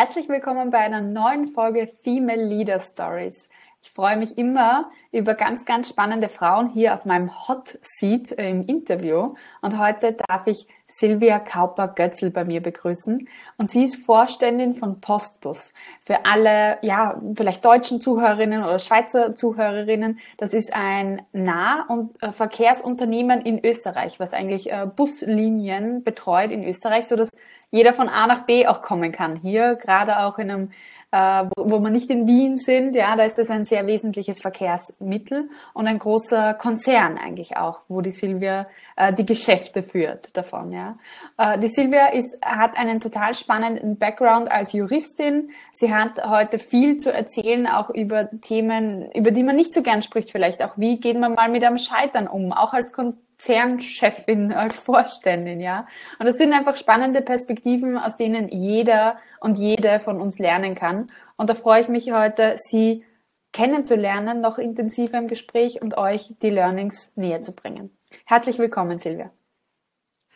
Herzlich willkommen bei einer neuen Folge Female Leader Stories. Ich freue mich immer über ganz, ganz spannende Frauen hier auf meinem Hot Seat im Interview. Und heute darf ich Silvia Kauper-Götzl bei mir begrüßen. Und sie ist Vorständin von Postbus. Für alle, ja, vielleicht deutschen Zuhörerinnen oder Schweizer Zuhörerinnen, das ist ein Nah- und äh, Verkehrsunternehmen in Österreich, was eigentlich äh, Buslinien betreut in Österreich, so dass jeder von A nach B auch kommen kann. Hier gerade auch in einem äh, wo, wo man nicht in Wien sind, ja, da ist das ein sehr wesentliches Verkehrsmittel und ein großer Konzern eigentlich auch, wo die Silvia äh, die Geschäfte führt davon, ja. Äh, die Silvia ist, hat einen total spannenden Background als Juristin. Sie hat heute viel zu erzählen, auch über Themen, über die man nicht so gern spricht vielleicht, auch wie geht man mal mit einem Scheitern um, auch als Kon Konzernchefin, als Vorständin, ja. Und das sind einfach spannende Perspektiven, aus denen jeder und jede von uns lernen kann. Und da freue ich mich heute, Sie kennenzulernen, noch intensiver im Gespräch und euch die Learnings näher zu bringen. Herzlich willkommen, Silvia.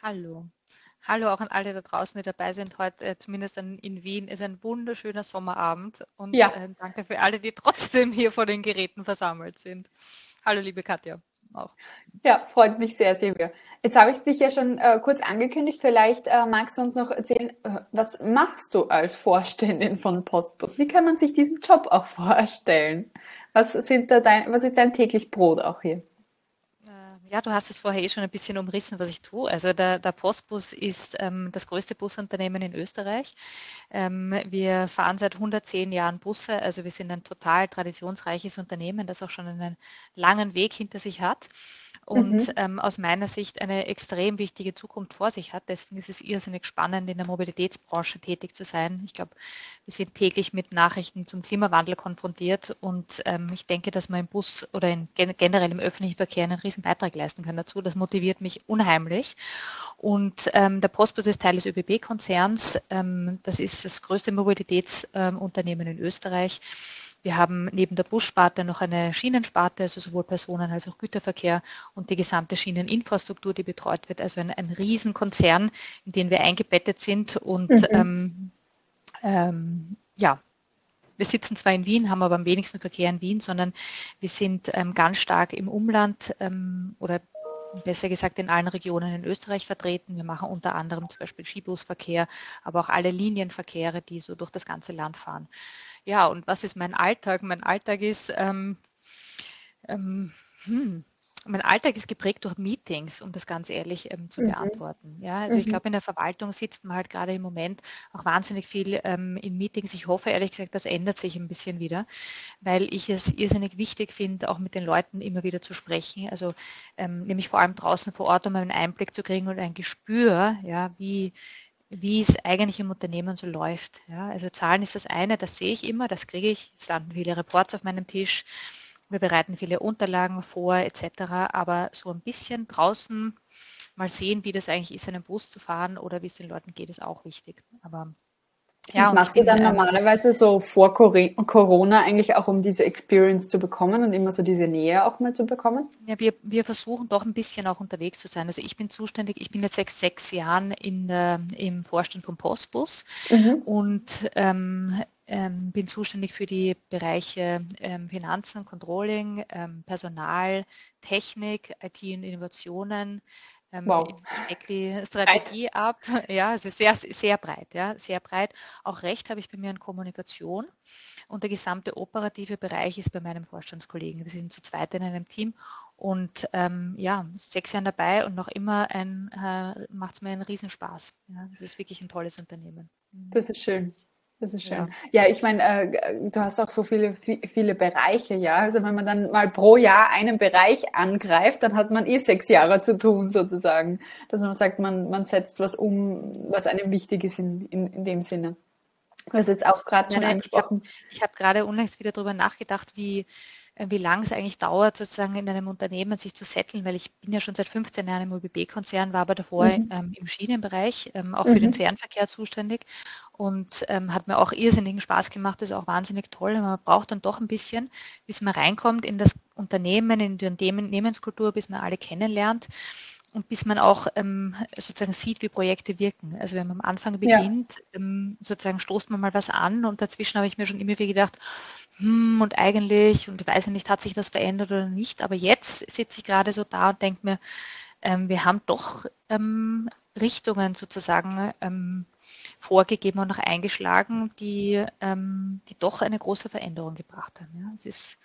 Hallo. Hallo auch an alle da draußen, die dabei sind. Heute, äh, zumindest in Wien, ist ein wunderschöner Sommerabend. Und ja. äh, danke für alle, die trotzdem hier vor den Geräten versammelt sind. Hallo, liebe Katja auch. Ja, freut mich sehr, Silvia. Jetzt habe ich dich ja schon äh, kurz angekündigt. Vielleicht äh, magst du uns noch erzählen, äh, was machst du als Vorständin von Postbus? Wie kann man sich diesen Job auch vorstellen? Was, sind da dein, was ist dein täglich Brot auch hier? Ja, du hast es vorher eh schon ein bisschen umrissen, was ich tue. Also der, der Postbus ist ähm, das größte Busunternehmen in Österreich. Ähm, wir fahren seit 110 Jahren Busse, also wir sind ein total traditionsreiches Unternehmen, das auch schon einen langen Weg hinter sich hat und mhm. ähm, aus meiner Sicht eine extrem wichtige Zukunft vor sich hat. Deswegen ist es irrsinnig spannend, in der Mobilitätsbranche tätig zu sein. Ich glaube, wir sind täglich mit Nachrichten zum Klimawandel konfrontiert und ähm, ich denke, dass man im Bus oder in, generell im öffentlichen Verkehr einen riesen Beitrag leisten kann dazu. Das motiviert mich unheimlich. Und ähm, der Postbus ist Teil des ÖBB-Konzerns. Ähm, das ist das größte Mobilitätsunternehmen in Österreich. Wir haben neben der Bussparte noch eine Schienensparte, also sowohl Personen- als auch Güterverkehr und die gesamte Schieneninfrastruktur, die betreut wird. Also ein, ein Riesenkonzern, in den wir eingebettet sind. Und mhm. ähm, ähm, ja, wir sitzen zwar in Wien, haben aber am wenigsten Verkehr in Wien, sondern wir sind ähm, ganz stark im Umland ähm, oder besser gesagt in allen Regionen in Österreich vertreten. Wir machen unter anderem zum Beispiel Skibusverkehr, aber auch alle Linienverkehre, die so durch das ganze Land fahren. Ja, und was ist mein Alltag? Mein Alltag ist, ähm, ähm, hm, mein Alltag ist geprägt durch Meetings, um das ganz ehrlich ähm, zu mhm. beantworten. Ja, also mhm. ich glaube, in der Verwaltung sitzt man halt gerade im Moment auch wahnsinnig viel ähm, in Meetings. Ich hoffe ehrlich gesagt, das ändert sich ein bisschen wieder, weil ich es irrsinnig wichtig finde, auch mit den Leuten immer wieder zu sprechen. Also ähm, nämlich vor allem draußen vor Ort, um einen Einblick zu kriegen und ein Gespür, ja, wie wie es eigentlich im Unternehmen so läuft. Ja, also Zahlen ist das eine, das sehe ich immer, das kriege ich. Es landen viele Reports auf meinem Tisch. Wir bereiten viele Unterlagen vor etc. Aber so ein bisschen draußen mal sehen, wie das eigentlich ist, einen Bus zu fahren oder wie es den Leuten geht, ist auch wichtig. Aber ja, das machst bin, du dann ähm, normalerweise so vor Corona eigentlich auch, um diese Experience zu bekommen und immer so diese Nähe auch mal zu bekommen? Ja, wir, wir versuchen doch ein bisschen auch unterwegs zu sein. Also ich bin zuständig, ich bin jetzt sechs, sechs Jahren in, äh, im Vorstand vom Postbus mhm. und ähm, ähm, bin zuständig für die Bereiche ähm, Finanzen, Controlling, ähm, Personal, Technik, IT und Innovationen, ähm, wow. Ich decke die Strategie breit. ab. Ja, es ist sehr, sehr breit, ja, sehr breit. Auch Recht habe ich bei mir in Kommunikation und der gesamte operative Bereich ist bei meinem Vorstandskollegen. Wir sind zu zweit in einem Team und ähm, ja, sechs Jahre dabei und noch immer äh, macht es mir einen Riesenspaß. Ja, das ist wirklich ein tolles Unternehmen. Das ist schön. Das ist schön. Ja, ja ich meine, äh, du hast auch so viele, viele Bereiche, ja. Also wenn man dann mal pro Jahr einen Bereich angreift, dann hat man eh sechs Jahre zu tun, sozusagen. Dass man sagt, man, man setzt was um, was einem wichtig ist in, in, in dem Sinne. Du hast jetzt auch gerade schon angesprochen. Ich habe hab gerade unlängst wieder darüber nachgedacht, wie, wie lange es eigentlich dauert, sozusagen in einem Unternehmen sich zu setteln, weil ich bin ja schon seit 15 Jahren im ÖBB-Konzern, war aber davor mhm. ähm, im Schienenbereich, ähm, auch mhm. für den mhm. Fernverkehr zuständig und ähm, hat mir auch irrsinnigen Spaß gemacht, das ist auch wahnsinnig toll. Man braucht dann doch ein bisschen, bis man reinkommt in das Unternehmen, in die Unternehmenskultur, bis man alle kennenlernt. und bis man auch ähm, sozusagen sieht, wie Projekte wirken. Also wenn man am Anfang beginnt, ja. ähm, sozusagen stoßt man mal was an und dazwischen habe ich mir schon immer wieder gedacht, hm, und eigentlich, und ich weiß nicht, hat sich was verändert oder nicht, aber jetzt sitze ich gerade so da und denke mir, ähm, wir haben doch ähm, Richtungen sozusagen ähm, vorgegeben und auch eingeschlagen, die, ähm, die doch eine große Veränderung gebracht haben. Ja. Es ist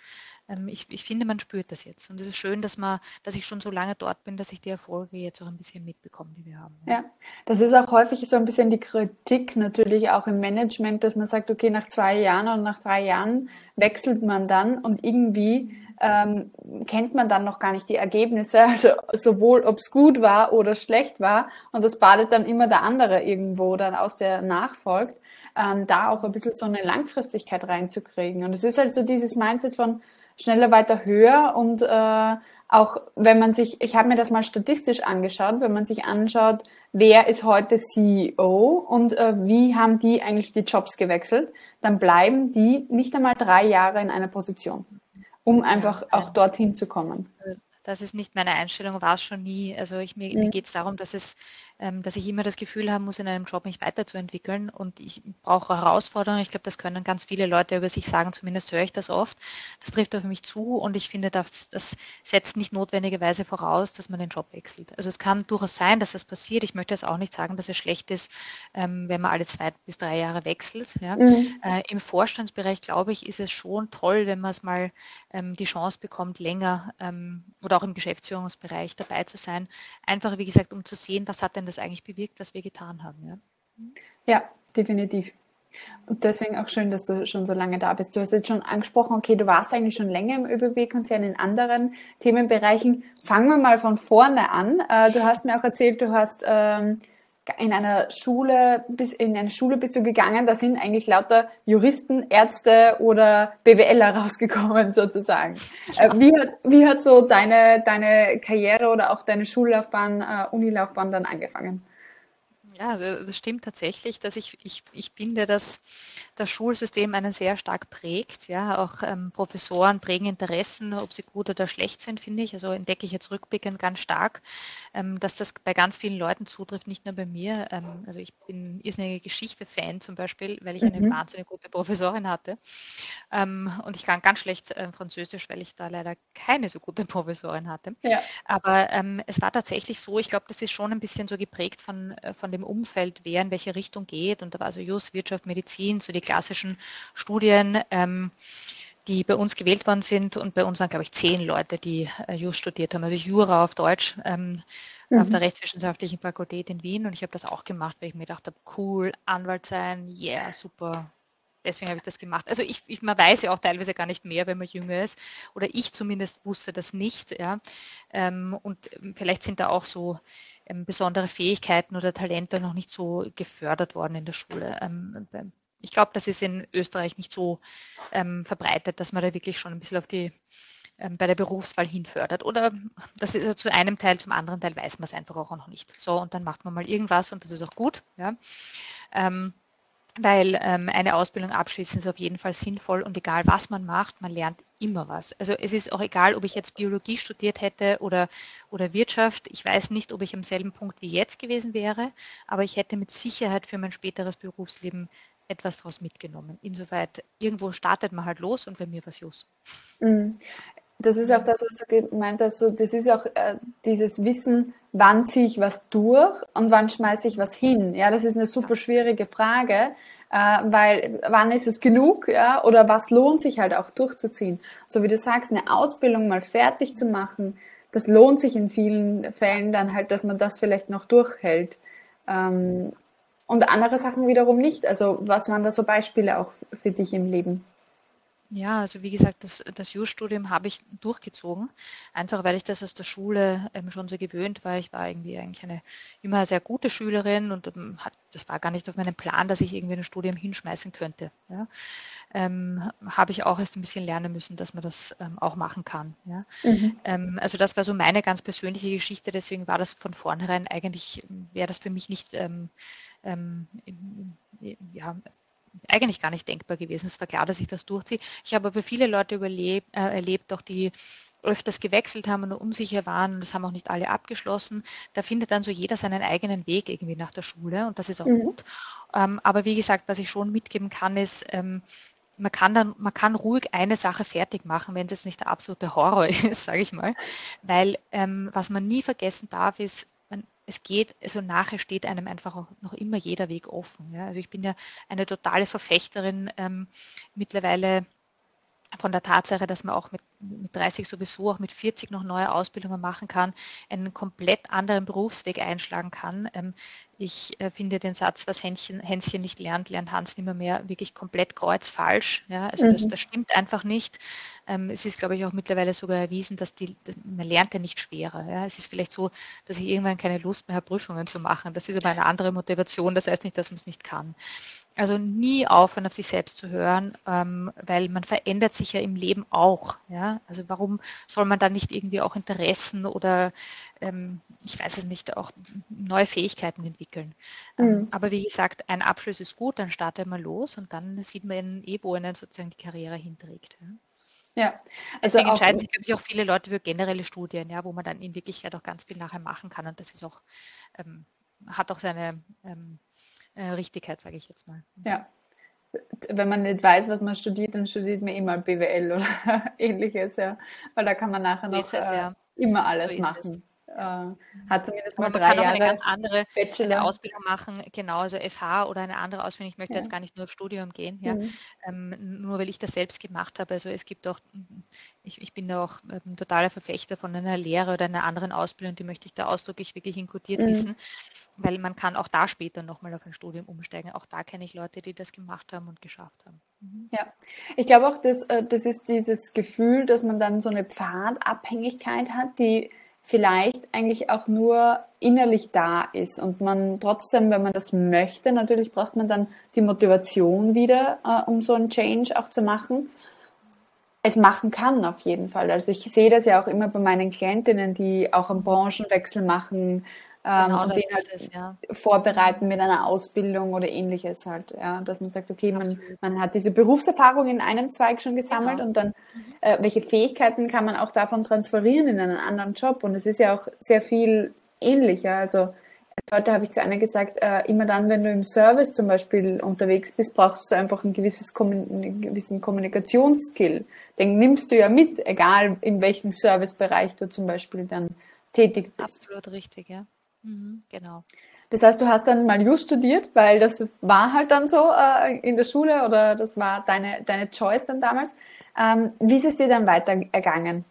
ich, ich, finde, man spürt das jetzt. Und es ist schön, dass, man, dass ich schon so lange dort bin, dass ich die Erfolge jetzt auch ein bisschen mitbekomme, die wir haben. Ja, das ist auch häufig so ein bisschen die Kritik natürlich auch im Management, dass man sagt, okay, nach zwei Jahren oder nach drei Jahren wechselt man dann und irgendwie ähm, kennt man dann noch gar nicht die Ergebnisse, also sowohl ob es gut war oder schlecht war. Und das badet dann immer der andere irgendwo dann aus der nachfolgt. Ähm, da auch ein bisschen so eine Langfristigkeit reinzukriegen. Und es ist halt so dieses Mindset von, schneller, weiter, höher und äh, auch wenn man sich, ich habe mir das mal statistisch angeschaut, wenn man sich anschaut, wer ist heute CEO und äh, wie haben die eigentlich die Jobs gewechselt, dann bleiben die nicht einmal drei Jahre in einer Position, um einfach auch dorthin zu kommen. Das ist nicht meine Einstellung, war es schon nie. Also ich, mir, mir geht es darum, dass es dass ich immer das Gefühl haben muss, in einem Job mich weiterzuentwickeln und ich brauche Herausforderungen. Ich glaube, das können ganz viele Leute über sich sagen, zumindest höre ich das oft. Das trifft auf mich zu und ich finde, das, das setzt nicht notwendigerweise voraus, dass man den Job wechselt. Also es kann durchaus sein, dass das passiert. Ich möchte jetzt auch nicht sagen, dass es schlecht ist, ähm, wenn man alle zwei bis drei Jahre wechselt. Ja. Mhm. Äh, Im Vorstandsbereich, glaube ich, ist es schon toll, wenn man es mal ähm, die Chance bekommt, länger oder auch im Geschäftsführungsbereich dabei zu sein. Einfach, wie gesagt, um zu sehen, was hat denn das eigentlich bewirkt, was wir getan haben. Ja, ja definitiv. Und deswegen auch schön, dass du schon so lange da bist. Du hast jetzt schon angesprochen, okay, du warst eigentlich schon länger im ÖBB-Konzern in anderen Themenbereichen. Fangen wir mal von vorne an. Äh, du hast mir auch erzählt, du hast ähm, in einer Schule, in eine Schule bist du gegangen, da sind eigentlich lauter Juristen, Ärzte oder BWLer rausgekommen sozusagen. Ja. Äh, wie, hat, wie hat so deine, deine Karriere oder auch deine Schullaufbahn, äh, Unilaufbahn dann angefangen? Ja, also das stimmt tatsächlich, dass ich, ich, ich finde, dass das Schulsystem einen sehr stark prägt. Ja, auch ähm, Professoren prägen Interessen, ob sie gut oder schlecht sind, finde ich. Also entdecke ich jetzt rückblickend ganz stark, ähm, dass das bei ganz vielen Leuten zutrifft, nicht nur bei mir. Ähm, also ich bin irrsinnige Geschichte-Fan zum Beispiel, weil ich eine mhm. wahnsinnig gute Professorin hatte. Ähm, und ich kann ganz schlecht äh, Französisch, weil ich da leider keine so gute Professorin hatte. Ja. Aber ähm, es war tatsächlich so, ich glaube, das ist schon ein bisschen so geprägt von, äh, von dem Umfeld, wer in welche Richtung geht. Und da war also Just, Wirtschaft, Medizin, so die klassischen Studien. Ähm, die bei uns gewählt worden sind. Und bei uns waren, glaube ich, zehn Leute, die äh, Just studiert haben, also Jura auf Deutsch, ähm, mhm. auf der Rechtswissenschaftlichen Fakultät in Wien. Und ich habe das auch gemacht, weil ich mir gedacht habe, cool, Anwalt sein, yeah, super. Deswegen habe ich das gemacht. Also ich, ich, man weiß ja auch teilweise gar nicht mehr, wenn man jünger ist. Oder ich zumindest wusste das nicht. Ja. Ähm, und vielleicht sind da auch so ähm, besondere Fähigkeiten oder Talente noch nicht so gefördert worden in der Schule. Ähm, ich glaube, das ist in Österreich nicht so ähm, verbreitet, dass man da wirklich schon ein bisschen auf die ähm, bei der Berufswahl hinfördert. Oder das ist zu einem Teil, zum anderen Teil weiß man es einfach auch noch nicht. So, und dann macht man mal irgendwas und das ist auch gut. Ja. Ähm, weil ähm, eine Ausbildung abschließen ist auf jeden Fall sinnvoll und egal was man macht, man lernt immer was. Also es ist auch egal, ob ich jetzt Biologie studiert hätte oder, oder Wirtschaft. Ich weiß nicht, ob ich am selben Punkt wie jetzt gewesen wäre, aber ich hätte mit Sicherheit für mein späteres Berufsleben etwas daraus mitgenommen. Insoweit, irgendwo startet man halt los und bei mir war es Jus. Mhm. Das ist auch das, was du gemeint hast. So, das ist auch äh, dieses Wissen, wann ziehe ich was durch und wann schmeiße ich was hin. Ja, das ist eine super schwierige Frage, äh, weil wann ist es genug, ja, oder was lohnt sich halt auch durchzuziehen. So wie du sagst, eine Ausbildung mal fertig zu machen, das lohnt sich in vielen Fällen dann halt, dass man das vielleicht noch durchhält. Ähm, und andere Sachen wiederum nicht. Also was waren da so Beispiele auch für dich im Leben? Ja, also wie gesagt, das, das Jus-Studium habe ich durchgezogen, einfach weil ich das aus der Schule ähm, schon so gewöhnt war. Ich war irgendwie eigentlich eine immer sehr gute Schülerin und ähm, hat, das war gar nicht auf meinem Plan, dass ich irgendwie ein Studium hinschmeißen könnte. Ja. Ähm, habe ich auch erst ein bisschen lernen müssen, dass man das ähm, auch machen kann. Ja. Mhm. Ähm, also das war so meine ganz persönliche Geschichte, deswegen war das von vornherein eigentlich, wäre das für mich nicht ähm, ja, eigentlich gar nicht denkbar gewesen. Es war klar, dass ich das durchziehe. Ich habe aber viele Leute überlebt, äh, erlebt, auch die öfters gewechselt haben und unsicher waren und das haben auch nicht alle abgeschlossen. Da findet dann so jeder seinen eigenen Weg irgendwie nach der Schule und das ist auch mhm. gut. Ähm, aber wie gesagt, was ich schon mitgeben kann, ist, ähm, man kann dann, man kann ruhig eine Sache fertig machen, wenn das nicht der absolute Horror ist, sage ich mal. Weil ähm, was man nie vergessen darf, ist, es geht, also nachher steht einem einfach auch noch immer jeder Weg offen. Ja? Also ich bin ja eine totale Verfechterin ähm, mittlerweile von der Tatsache, dass man auch mit, mit 30 sowieso auch mit 40 noch neue Ausbildungen machen kann, einen komplett anderen Berufsweg einschlagen kann. Ähm, ich äh, finde den Satz, was Hänschen, Hänschen nicht lernt, lernt Hans nimmer mehr, wirklich komplett kreuzfalsch. Ja? Also mhm. das, das, stimmt einfach nicht. Ähm, es ist, glaube ich, auch mittlerweile sogar erwiesen, dass die, man lernt ja nicht schwerer. Ja? Es ist vielleicht so, dass ich irgendwann keine Lust mehr habe, Prüfungen zu machen. Das ist aber eine andere Motivation. Das heißt nicht, dass man es nicht kann. Also nie aufhören, auf sich selbst zu hören, ähm, weil man verändert sich ja im Leben auch. Ja? Also warum soll man da nicht irgendwie auch Interessen oder ähm, ich weiß es nicht, auch neue Fähigkeiten entwickeln. Ähm, mhm. aber wie gesagt, ein Abschluss ist gut, dann startet man los und dann sieht man eh, wo einen sozusagen die Karriere hinträgt. Ja. Ja, also Deswegen entscheiden sich, glaube ich, auch viele Leute für generelle Studien, ja, wo man dann in Wirklichkeit auch ganz viel nachher machen kann. Und das ist auch, ähm, hat auch seine ähm, äh, Richtigkeit, sage ich jetzt mal. Ja. Wenn man nicht weiß, was man studiert, dann studiert man immer BWL oder ähnliches, ja. Weil da kann man nachher noch es, äh, ja. immer alles so machen. Äh, hat zumindest mal drei man kann Jahre auch eine ganz andere Bachelor. Ausbildung machen, genau, also FH oder eine andere Ausbildung. Ich möchte ja. jetzt gar nicht nur auf Studium gehen, ja, mhm. ähm, nur weil ich das selbst gemacht habe. Also es gibt auch, ich, ich bin da auch ähm, totaler Verfechter von einer Lehre oder einer anderen Ausbildung, die möchte ich da ausdrücklich wirklich inkludiert mhm. wissen, weil man kann auch da später nochmal auf ein Studium umsteigen. Auch da kenne ich Leute, die das gemacht haben und geschafft haben. Mhm. Ja, ich glaube auch, dass, äh, das ist dieses Gefühl, dass man dann so eine Pfadabhängigkeit hat, die vielleicht eigentlich auch nur innerlich da ist und man trotzdem, wenn man das möchte, natürlich braucht man dann die Motivation wieder, äh, um so einen Change auch zu machen. Es machen kann auf jeden Fall. Also ich sehe das ja auch immer bei meinen Klientinnen, die auch einen Branchenwechsel machen, genau, und den halt es, ja. vorbereiten mit einer Ausbildung oder ähnliches halt, ja, dass man sagt, okay, man, man hat diese Berufserfahrung in einem Zweig schon gesammelt genau. und dann, äh, welche Fähigkeiten kann man auch davon transferieren in einen anderen Job und es ist ja auch sehr viel ähnlicher, also Heute habe ich zu einer gesagt, äh, immer dann, wenn du im Service zum Beispiel unterwegs bist, brauchst du einfach ein gewisses einen gewissen Kommunikationsskill. Den nimmst du ja mit, egal in welchem Servicebereich du zum Beispiel dann tätig bist. Absolut richtig, ja. Mhm, genau. Das heißt, du hast dann mal Just studiert, weil das war halt dann so äh, in der Schule oder das war deine, deine Choice dann damals. Ähm, wie ist es dir dann weiter ergangen?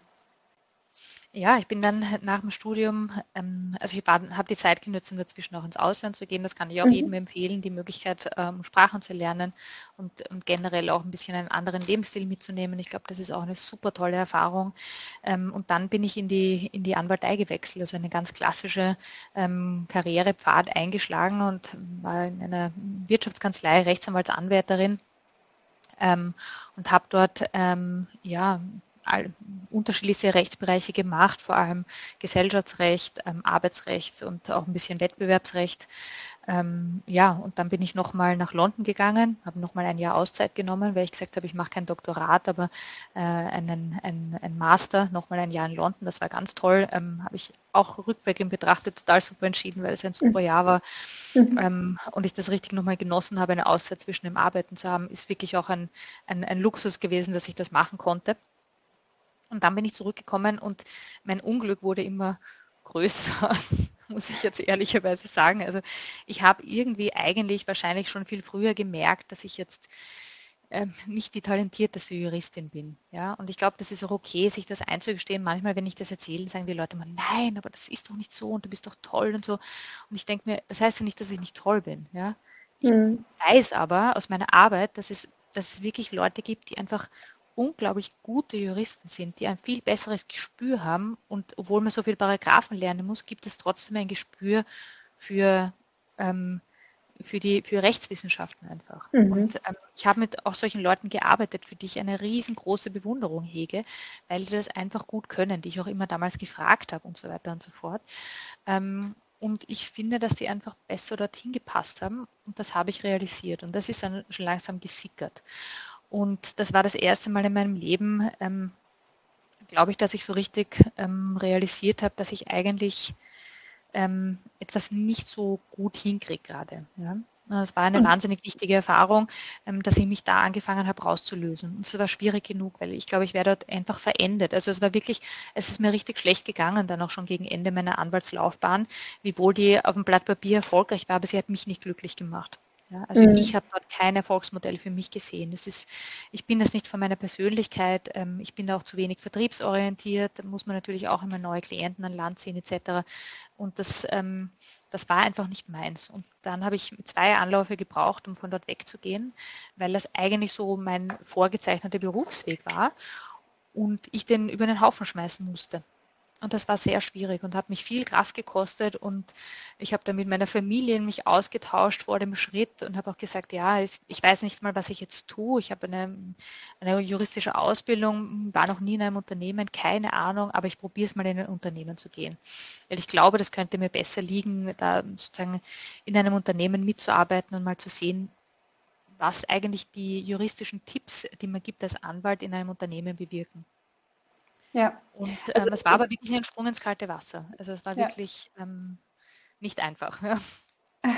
Ja, ich bin dann nach dem Studium, ähm, also ich habe die Zeit genutzt, um dazwischen auch ins Ausland zu gehen. Das kann ich auch mhm. jedem empfehlen, die Möglichkeit, ähm, Sprachen zu lernen und, und, generell auch ein bisschen einen anderen Lebensstil mitzunehmen. Ich glaube, das ist auch eine super tolle Erfahrung. Ähm, und dann bin ich in die, in die Anwaltei gewechselt, also eine ganz klassische ähm, Karrierepfad eingeschlagen und war in einer Wirtschaftskanzlei Rechtsanwaltsanwärterin. Ähm, und habe dort ähm, ja unterschiedliche Rechtsbereiche gemacht, vor allem Gesellschaftsrecht, ähm, Arbeitsrecht und auch ein bisschen Wettbewerbsrecht. Ähm, ja, und dann bin ich nochmal nach London gegangen, habe nochmal ein Jahr Auszeit genommen, weil ich gesagt habe, ich mache kein Doktorat, aber äh, einen, ein, ein Master, nochmal ein Jahr in London, das war ganz toll. Ähm, habe ich auch rückblickend betrachtet total super entschieden, weil es ein super Jahr war mhm. ähm, und ich das richtig nochmal genossen habe, eine Auszeit zwischen dem Arbeiten zu haben, ist wirklich auch ein, ein, ein Luxus gewesen, dass ich das machen konnte. Und dann bin ich zurückgekommen und mein Unglück wurde immer größer, muss ich jetzt ehrlicherweise sagen. Also ich habe irgendwie eigentlich wahrscheinlich schon viel früher gemerkt, dass ich jetzt ähm, nicht die talentierteste Juristin bin. Ja? Und ich glaube, das ist auch okay, sich das einzugestehen. Manchmal, wenn ich das erzähle, sagen die Leute immer, nein, aber das ist doch nicht so und du bist doch toll und so. Und ich denke mir, das heißt ja nicht, dass ich nicht toll bin. Ja? Ich mhm. weiß aber aus meiner Arbeit, dass es, dass es wirklich Leute gibt, die einfach unglaublich gute Juristen sind, die ein viel besseres Gespür haben. Und obwohl man so viel Paragraphen lernen muss, gibt es trotzdem ein Gespür für, ähm, für, die, für Rechtswissenschaften einfach. Mhm. Und ähm, ich habe mit auch solchen Leuten gearbeitet, für die ich eine riesengroße Bewunderung hege, weil die das einfach gut können, die ich auch immer damals gefragt habe und so weiter und so fort. Ähm, und ich finde, dass die einfach besser dorthin gepasst haben. Und das habe ich realisiert. Und das ist dann schon langsam gesickert. Und das war das erste Mal in meinem Leben, ähm, glaube ich, dass ich so richtig ähm, realisiert habe, dass ich eigentlich ähm, etwas nicht so gut hinkriege gerade. Ja? Es war eine wahnsinnig wichtige Erfahrung, ähm, dass ich mich da angefangen habe rauszulösen. Und es war schwierig genug, weil ich glaube, ich wäre dort einfach verendet. Also es war wirklich, es ist mir richtig schlecht gegangen, dann auch schon gegen Ende meiner Anwaltslaufbahn, wiewohl die auf dem Blatt Papier erfolgreich war, aber sie hat mich nicht glücklich gemacht. Ja, also mhm. ich habe dort kein Erfolgsmodell für mich gesehen. Das ist, ich bin das nicht von meiner Persönlichkeit. Ähm, ich bin da auch zu wenig vertriebsorientiert. Da muss man natürlich auch immer neue Klienten an Land ziehen etc. Und das, ähm, das war einfach nicht meins. Und dann habe ich zwei Anläufe gebraucht, um von dort wegzugehen, weil das eigentlich so mein vorgezeichneter Berufsweg war und ich den über den Haufen schmeißen musste. Und das war sehr schwierig und hat mich viel Kraft gekostet. Und ich habe da mit meiner Familie mich ausgetauscht vor dem Schritt und habe auch gesagt, ja, ich weiß nicht mal, was ich jetzt tue. Ich habe eine, eine juristische Ausbildung, war noch nie in einem Unternehmen, keine Ahnung, aber ich probiere es mal in ein Unternehmen zu gehen. Weil ich glaube, das könnte mir besser liegen, da sozusagen in einem Unternehmen mitzuarbeiten und mal zu sehen, was eigentlich die juristischen Tipps, die man gibt als Anwalt in einem Unternehmen bewirken. Ja. Und ähm, also es war aber wirklich ein Sprung ins kalte Wasser. Also es war ja. wirklich ähm, nicht einfach. Ja.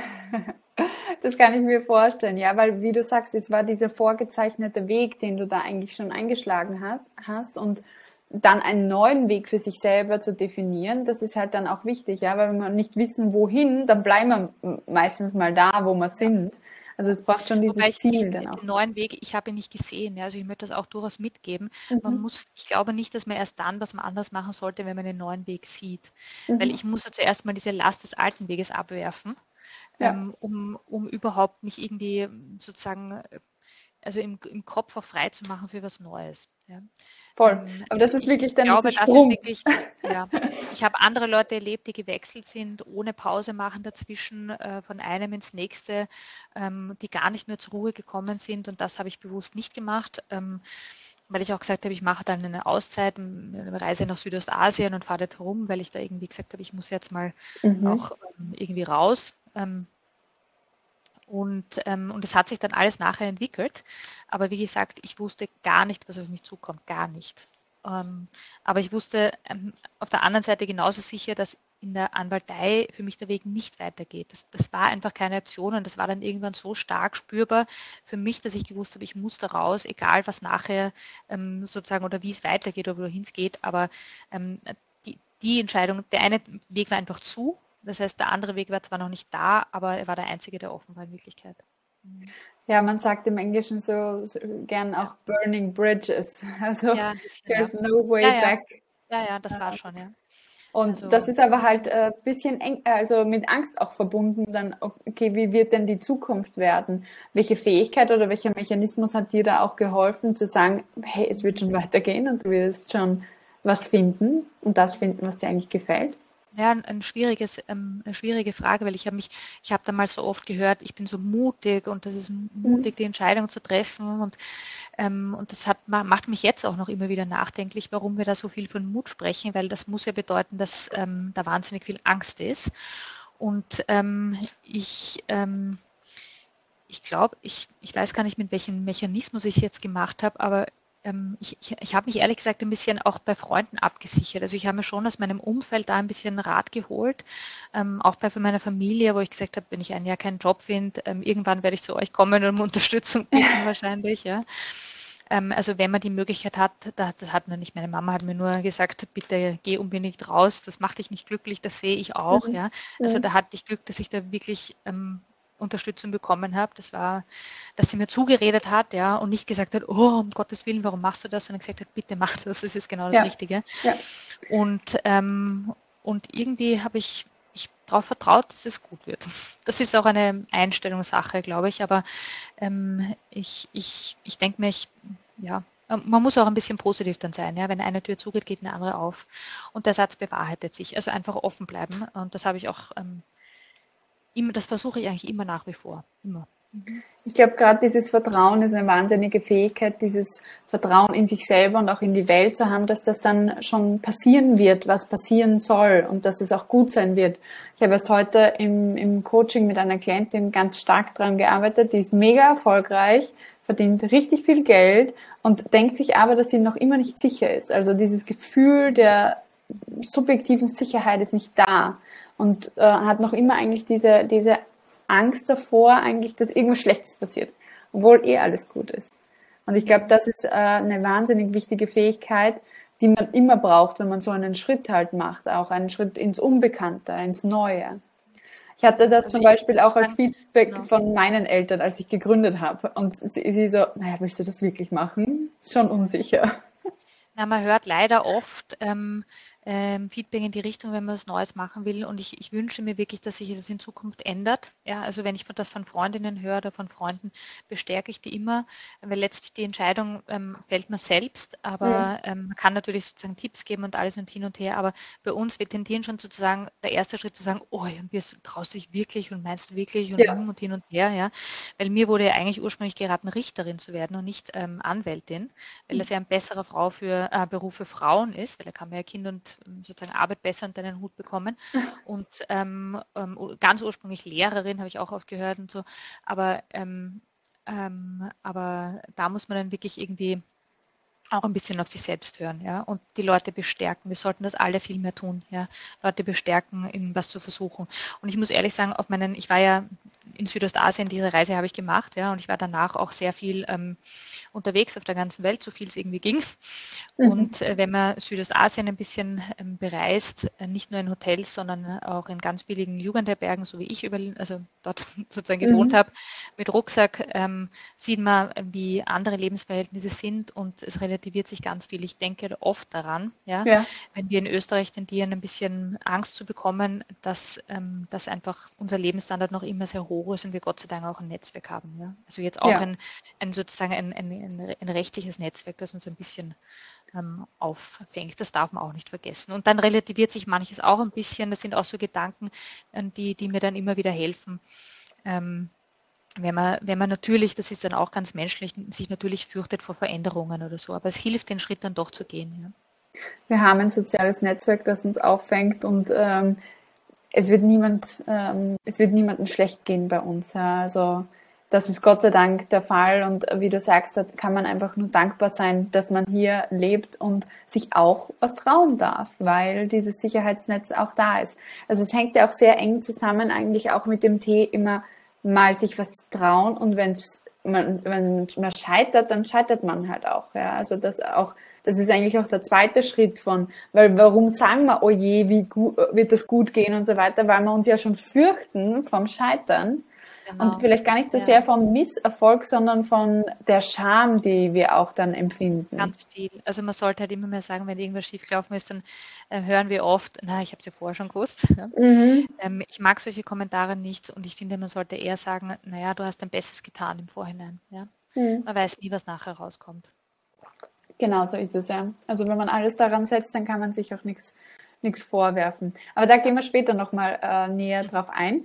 Das kann ich mir vorstellen, ja, weil wie du sagst, es war dieser vorgezeichnete Weg, den du da eigentlich schon eingeschlagen hast und dann einen neuen Weg für sich selber zu definieren, das ist halt dann auch wichtig, ja, weil wenn wir nicht wissen, wohin, dann bleiben wir meistens mal da, wo wir sind. Also es braucht schon dieses Ziel dann auch. Den neuen Weg, ich habe ihn nicht gesehen. Ja, also ich möchte das auch durchaus mitgeben. Mhm. Man muss, ich glaube nicht, dass man erst dann was man anders machen sollte, wenn man den neuen Weg sieht. Mhm. Weil ich muss ja zuerst mal diese Last des alten Weges abwerfen, ja. ähm, um, um überhaupt mich irgendwie sozusagen also im, im Kopf auch frei zu machen für was Neues. Ja. Voll. Ähm, Aber das ist wirklich dann ich glaube, das ist wirklich, ja. Ich habe andere Leute erlebt, die gewechselt sind, ohne Pause machen dazwischen, äh, von einem ins nächste, ähm, die gar nicht mehr zur Ruhe gekommen sind. Und das habe ich bewusst nicht gemacht. Ähm, weil ich auch gesagt habe, ich mache dann eine Auszeit, eine Reise nach Südostasien und fahre dort herum, weil ich da irgendwie gesagt habe, ich muss jetzt mal mhm. auch ähm, irgendwie raus. Und, ähm, und es hat sich dann alles nachher entwickelt. Aber wie gesagt, ich wusste gar nicht, was auf mich zukommt. Gar nicht. Ähm, aber ich wusste ähm, auf der anderen Seite genauso sicher, dass in der Anwaltei für mich der Weg nicht weitergeht. Das, das war einfach keine Option und das war dann irgendwann so stark spürbar für mich, dass ich gewusst habe, ich muss da raus, egal was nachher ähm, sozusagen oder wie es weitergeht oder wohin es geht. Aber ähm, die, die Entscheidung, der eine Weg war einfach zu das heißt, der andere Weg war zwar noch nicht da, aber er war der einzige, der offen war in Wirklichkeit. Ja, man sagt im Englischen so, so gern auch burning bridges. Also ja, there's ja. no way ja, back. Ja, ja, das war schon, ja. Und also, das ist aber halt ein äh, bisschen eng, also mit Angst auch verbunden, dann, okay, wie wird denn die Zukunft werden? Welche Fähigkeit oder welcher Mechanismus hat dir da auch geholfen, zu sagen, hey, es wird schon weitergehen und du wirst schon was finden und das finden, was dir eigentlich gefällt? Ja, ein, schwieriges, ähm, eine schwierige Frage, weil ich habe mich, ich habe damals so oft gehört, ich bin so mutig und das ist mhm. mutig, die Entscheidung zu treffen und, ähm, und das hat, macht mich jetzt auch noch immer wieder nachdenklich, warum wir da so viel von Mut sprechen, weil das muss ja bedeuten, dass ähm, da wahnsinnig viel Angst ist. Und ähm, ich, ähm, ich glaube, ich, ich weiß gar nicht, mit welchem Mechanismus ich es jetzt gemacht habe, aber ähm, ich, ich, ich habe mich ehrlich gesagt ein bisschen auch bei Freunden abgesichert. Also ich habe mir schon aus meinem Umfeld da ein bisschen Rat geholt, ähm, auch bei meiner Familie, wo ich gesagt habe, wenn ich ein Jahr keinen Job finde, ähm, irgendwann werde ich zu euch kommen und um Unterstützung bieten wahrscheinlich. Ja. Ähm, also wenn man die Möglichkeit hat, das, das hat man nicht. Meine Mama hat mir nur gesagt, bitte geh unbedingt raus, das macht dich nicht glücklich, das sehe ich auch. Mhm. Ja. Also da hatte ich Glück, dass ich da wirklich ähm, Unterstützung bekommen habe. Das war, dass sie mir zugeredet hat, ja, und nicht gesagt hat, oh, um Gottes Willen, warum machst du das? Sondern gesagt hat, bitte mach das, das ist genau das ja. Richtige. Ja. Und, ähm, und irgendwie habe ich, ich darauf vertraut, dass es gut wird. Das ist auch eine Einstellungssache, glaube ich, aber ähm, ich, ich, ich denke mir, ich, ja, man muss auch ein bisschen positiv dann sein. Ja? Wenn eine Tür zugeht, geht eine andere auf. Und der Satz bewahrheitet sich. Also einfach offen bleiben. Und das habe ich auch ähm, immer, das versuche ich eigentlich immer nach wie vor. Immer. Ich glaube, gerade dieses Vertrauen ist eine wahnsinnige Fähigkeit, dieses Vertrauen in sich selber und auch in die Welt zu haben, dass das dann schon passieren wird, was passieren soll und dass es auch gut sein wird. Ich habe erst heute im, im Coaching mit einer Klientin ganz stark daran gearbeitet, die ist mega erfolgreich, verdient richtig viel Geld und denkt sich aber, dass sie noch immer nicht sicher ist. Also dieses Gefühl der subjektiven Sicherheit ist nicht da und äh, hat noch immer eigentlich diese, diese Angst davor, eigentlich, dass irgendwas Schlechtes passiert, obwohl eh alles gut ist. Und ich glaube, das ist äh, eine wahnsinnig wichtige Fähigkeit, die man immer braucht, wenn man so einen Schritt halt macht, auch einen Schritt ins Unbekannte, ins Neue. Ich hatte das also zum Beispiel auch als Feedback genau. von meinen Eltern, als ich gegründet habe. Und sie, sie so, naja, willst du das wirklich machen? Schon unsicher. Na, man hört leider oft, ähm, ähm, Feedback in die Richtung, wenn man was Neues machen will. Und ich, ich wünsche mir wirklich, dass sich das in Zukunft ändert. Ja, also wenn ich das von Freundinnen höre oder von Freunden, bestärke ich die immer, weil letztlich die Entscheidung ähm, fällt man selbst, aber mhm. ähm, man kann natürlich sozusagen Tipps geben und alles und hin und her. Aber bei uns, wir tendieren schon sozusagen der erste Schritt zu sagen, oh, und wir traust dich wirklich und meinst du wirklich und, ja. und hin und her, ja. Weil mir wurde ja eigentlich ursprünglich geraten, Richterin zu werden und nicht ähm, Anwältin, weil mhm. das ja ein besserer Frau für, äh, Beruf für Frauen ist, weil da kann man ja Kinder und sozusagen Arbeit besser unter den Hut bekommen. Und ähm, ähm, ganz ursprünglich Lehrerin habe ich auch oft gehört und so. Aber, ähm, ähm, aber da muss man dann wirklich irgendwie auch ein bisschen auf sich selbst hören, ja, und die Leute bestärken. Wir sollten das alle viel mehr tun, ja, Leute bestärken, in was zu versuchen. Und ich muss ehrlich sagen, auf meinen, ich war ja in Südostasien, diese Reise habe ich gemacht, ja, und ich war danach auch sehr viel ähm, unterwegs auf der ganzen Welt, so viel es irgendwie ging. Mhm. Und äh, wenn man Südostasien ein bisschen ähm, bereist, äh, nicht nur in Hotels, sondern auch in ganz billigen Jugendherbergen, so wie ich über, also dort sozusagen gewohnt mhm. habe, mit Rucksack, ähm, sieht man, wie andere Lebensverhältnisse sind und es relativiert sich ganz viel. Ich denke oft daran, ja, ja. wenn wir in Österreich tendieren, ein bisschen Angst zu bekommen, dass, ähm, dass einfach unser Lebensstandard noch immer sehr hoch ist und wir Gott sei Dank auch ein Netzwerk haben. Ja. Also jetzt auch ja. ein, ein sozusagen ein, ein ein, rechtliches Netzwerk, das uns ein bisschen ähm, auffängt. Das darf man auch nicht vergessen. Und dann relativiert sich manches auch ein bisschen. Das sind auch so Gedanken, äh, die, die mir dann immer wieder helfen. Ähm, wenn man, wenn man natürlich, das ist dann auch ganz menschlich, sich natürlich fürchtet vor Veränderungen oder so, aber es hilft, den Schritt dann doch zu gehen. Ja. Wir haben ein soziales Netzwerk, das uns auffängt und ähm, es wird niemand, ähm, es wird niemandem schlecht gehen bei uns. Ja. Also das ist Gott sei Dank der Fall und wie du sagst, da kann man einfach nur dankbar sein, dass man hier lebt und sich auch was trauen darf, weil dieses Sicherheitsnetz auch da ist. Also es hängt ja auch sehr eng zusammen eigentlich auch mit dem Tee immer mal sich was zu trauen und wenn man, wenn man scheitert, dann scheitert man halt auch. Ja? Also das auch, das ist eigentlich auch der zweite Schritt von, weil warum sagen wir, oh je, wie gut, wird das gut gehen und so weiter, weil wir uns ja schon fürchten vom Scheitern Genau. Und vielleicht gar nicht so ja. sehr vom Misserfolg, sondern von der Scham, die wir auch dann empfinden. Ganz viel. Also man sollte halt immer mehr sagen, wenn irgendwas schiefgelaufen ist, dann äh, hören wir oft, na, ich habe es ja vorher schon gewusst. Mhm. Ähm, ich mag solche Kommentare nicht und ich finde, man sollte eher sagen, naja, du hast dein Bestes getan im Vorhinein. Ja? Mhm. Man weiß nie, was nachher rauskommt. Genau so ist es ja. Also wenn man alles daran setzt, dann kann man sich auch nichts nichts vorwerfen. Aber da gehen wir später nochmal äh, näher drauf ein.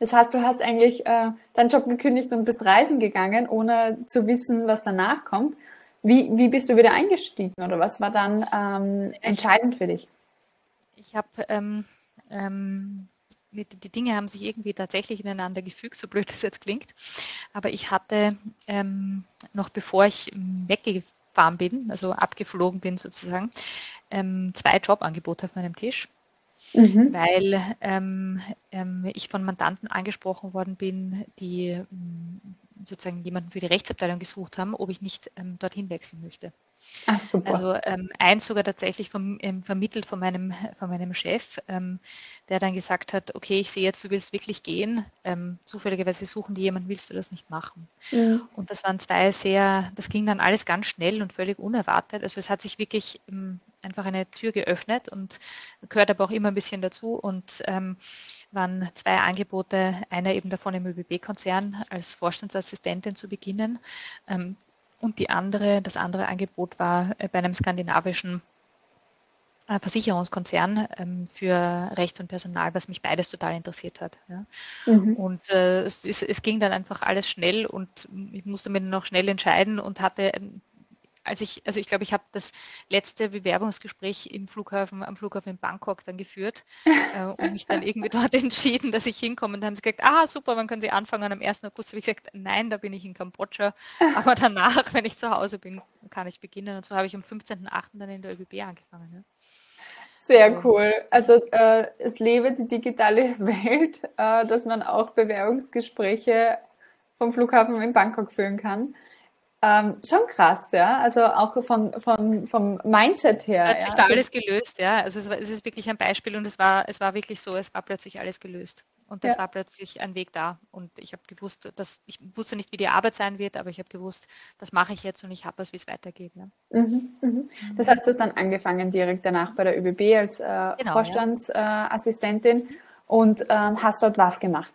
Das heißt, du hast eigentlich äh, deinen Job gekündigt und bist reisen gegangen, ohne zu wissen, was danach kommt. Wie, wie bist du wieder eingestiegen oder was war dann ähm, entscheidend für dich? Ich habe, ähm, ähm, die, die, Dinge haben sich irgendwie tatsächlich ineinander gefügt, so blöd das jetzt klingt. Aber ich hatte ähm, noch bevor ich weggefahren bin, also abgeflogen bin sozusagen, ähm, zwei Jobangebote auf meinem Tisch mhm. weil ähm, ähm, ich von Mandanten angesprochen worden bin, die ähm, sozusagen jemanden für die Rechtsabteilung gesucht haben, ob ich nicht ähm, dorthin wechseln möchte. Ach, super. Also ähm, eins sogar tatsächlich vom, ähm, vermittelt von meinem, von meinem Chef, ähm, der dann gesagt hat, okay, ich sehe jetzt, du willst wirklich gehen. Ähm, zufälligerweise suchen die jemanden, willst du das nicht machen? Mhm. Und das waren zwei sehr, das ging dann alles ganz schnell und völlig unerwartet. Also es hat sich wirklich ähm, einfach eine Tür geöffnet und gehört aber auch immer ein bisschen dazu und ähm, waren zwei Angebote, einer eben davon im ÖBB-Konzern als Vorstandsassistentin zu beginnen ähm, und die andere, das andere Angebot war äh, bei einem skandinavischen äh, Versicherungskonzern ähm, für Recht und Personal, was mich beides total interessiert hat. Ja. Mhm. Und äh, es, es, ging dann einfach alles schnell und ich musste mir noch schnell entscheiden und hatte als ich, also ich glaube, ich habe das letzte Bewerbungsgespräch im Flughafen, am Flughafen in Bangkok dann geführt äh, und mich dann irgendwie dort entschieden, dass ich hinkomme. Und dann haben sie gesagt, ah, super, wann können Sie anfangen? Am 1. August habe ich gesagt, nein, da bin ich in Kambodscha. Aber danach, wenn ich zu Hause bin, kann ich beginnen. Und so habe ich am 15.8. dann in der ÖBB angefangen. Ja. Sehr cool. Also äh, es lebe die digitale Welt, äh, dass man auch Bewerbungsgespräche vom Flughafen in Bangkok führen kann. Ähm, schon krass, ja. Also auch von, von, vom Mindset her. Hat sich ja? da also, alles gelöst, ja. Also es, war, es, ist wirklich ein Beispiel und es war, es war wirklich so, es war plötzlich alles gelöst. Und es ja. war plötzlich ein Weg da. Und ich habe gewusst, dass ich wusste nicht, wie die Arbeit sein wird, aber ich habe gewusst, das mache ich jetzt und ich habe was, wie es weitergeht. Ja. Mhm, mhm. Das heißt, du hast dann angefangen direkt danach bei der ÖBB als äh, genau, Vorstandsassistentin ja. und ähm, hast dort was gemacht?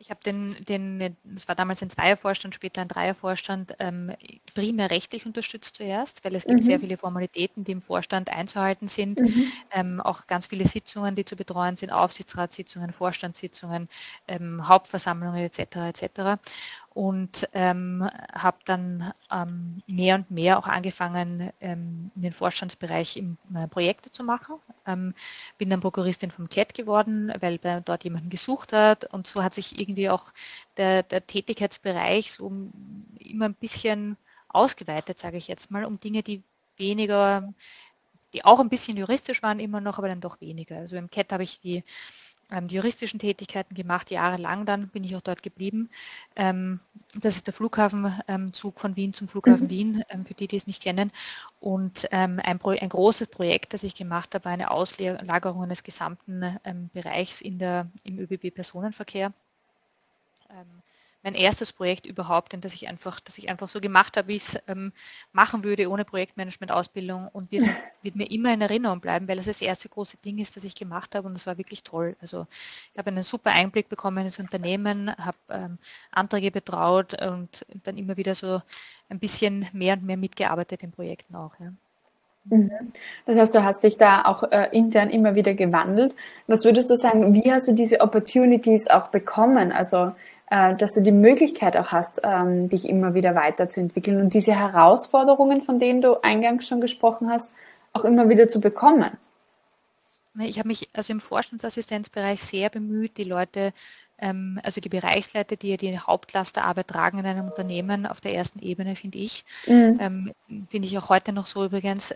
Ich habe den, den, das war damals ein Zweiervorstand, später ein Dreiervorstand, ähm, primär rechtlich unterstützt zuerst, weil es gibt mhm. sehr viele Formalitäten, die im Vorstand einzuhalten sind, mhm. ähm, auch ganz viele Sitzungen, die zu betreuen sind, Aufsichtsratssitzungen, Vorstandssitzungen, ähm, Hauptversammlungen etc. etc und ähm, habe dann ähm, mehr und mehr auch angefangen, ähm, in den Vorstandsbereich im, äh, Projekte zu machen. Ähm, bin dann Prokuristin vom CAT geworden, weil man dort jemanden gesucht hat und so hat sich irgendwie auch der, der Tätigkeitsbereich so immer ein bisschen ausgeweitet, sage ich jetzt mal, um Dinge, die weniger, die auch ein bisschen juristisch waren immer noch, aber dann doch weniger. Also im CAT habe ich die ähm, die juristischen Tätigkeiten gemacht, jahrelang dann bin ich auch dort geblieben. Ähm, das ist der Flughafenzug ähm, von Wien zum Flughafen mhm. Wien, ähm, für die, die es nicht kennen. Und ähm, ein, ein, großes Projekt, das ich gemacht habe, eine Auslagerung eines gesamten ähm, Bereichs in der, im ÖBB-Personenverkehr mein erstes Projekt überhaupt, denn dass ich einfach, dass ich einfach so gemacht habe, wie ich es ähm, machen würde, ohne Projektmanagement-Ausbildung und wird, wird, mir immer in Erinnerung bleiben, weil es das, das erste große Ding ist, das ich gemacht habe und das war wirklich toll. Also ich habe einen super Einblick bekommen ins Unternehmen, habe ähm, Anträge betraut und dann immer wieder so ein bisschen mehr und mehr mitgearbeitet in Projekten auch. Ja. Mhm. Das heißt, du hast dich da auch äh, intern immer wieder gewandelt. Was würdest du sagen, wie hast du diese Opportunities auch bekommen? Also äh, dass du die Möglichkeit auch hast, ähm, dich immer wieder weiterzuentwickeln und diese Herausforderungen, von denen du eingangs schon gesprochen hast, auch immer wieder zu bekommen. Ich habe mich also im Vorstandsassistenzbereich sehr bemüht, die Leute, ähm, also die Bereichsleiter, die ja die Hauptlasterarbeit tragen in einem Unternehmen auf der ersten Ebene, finde ich, mhm. Ähm, finde ich auch heute noch so übrigens,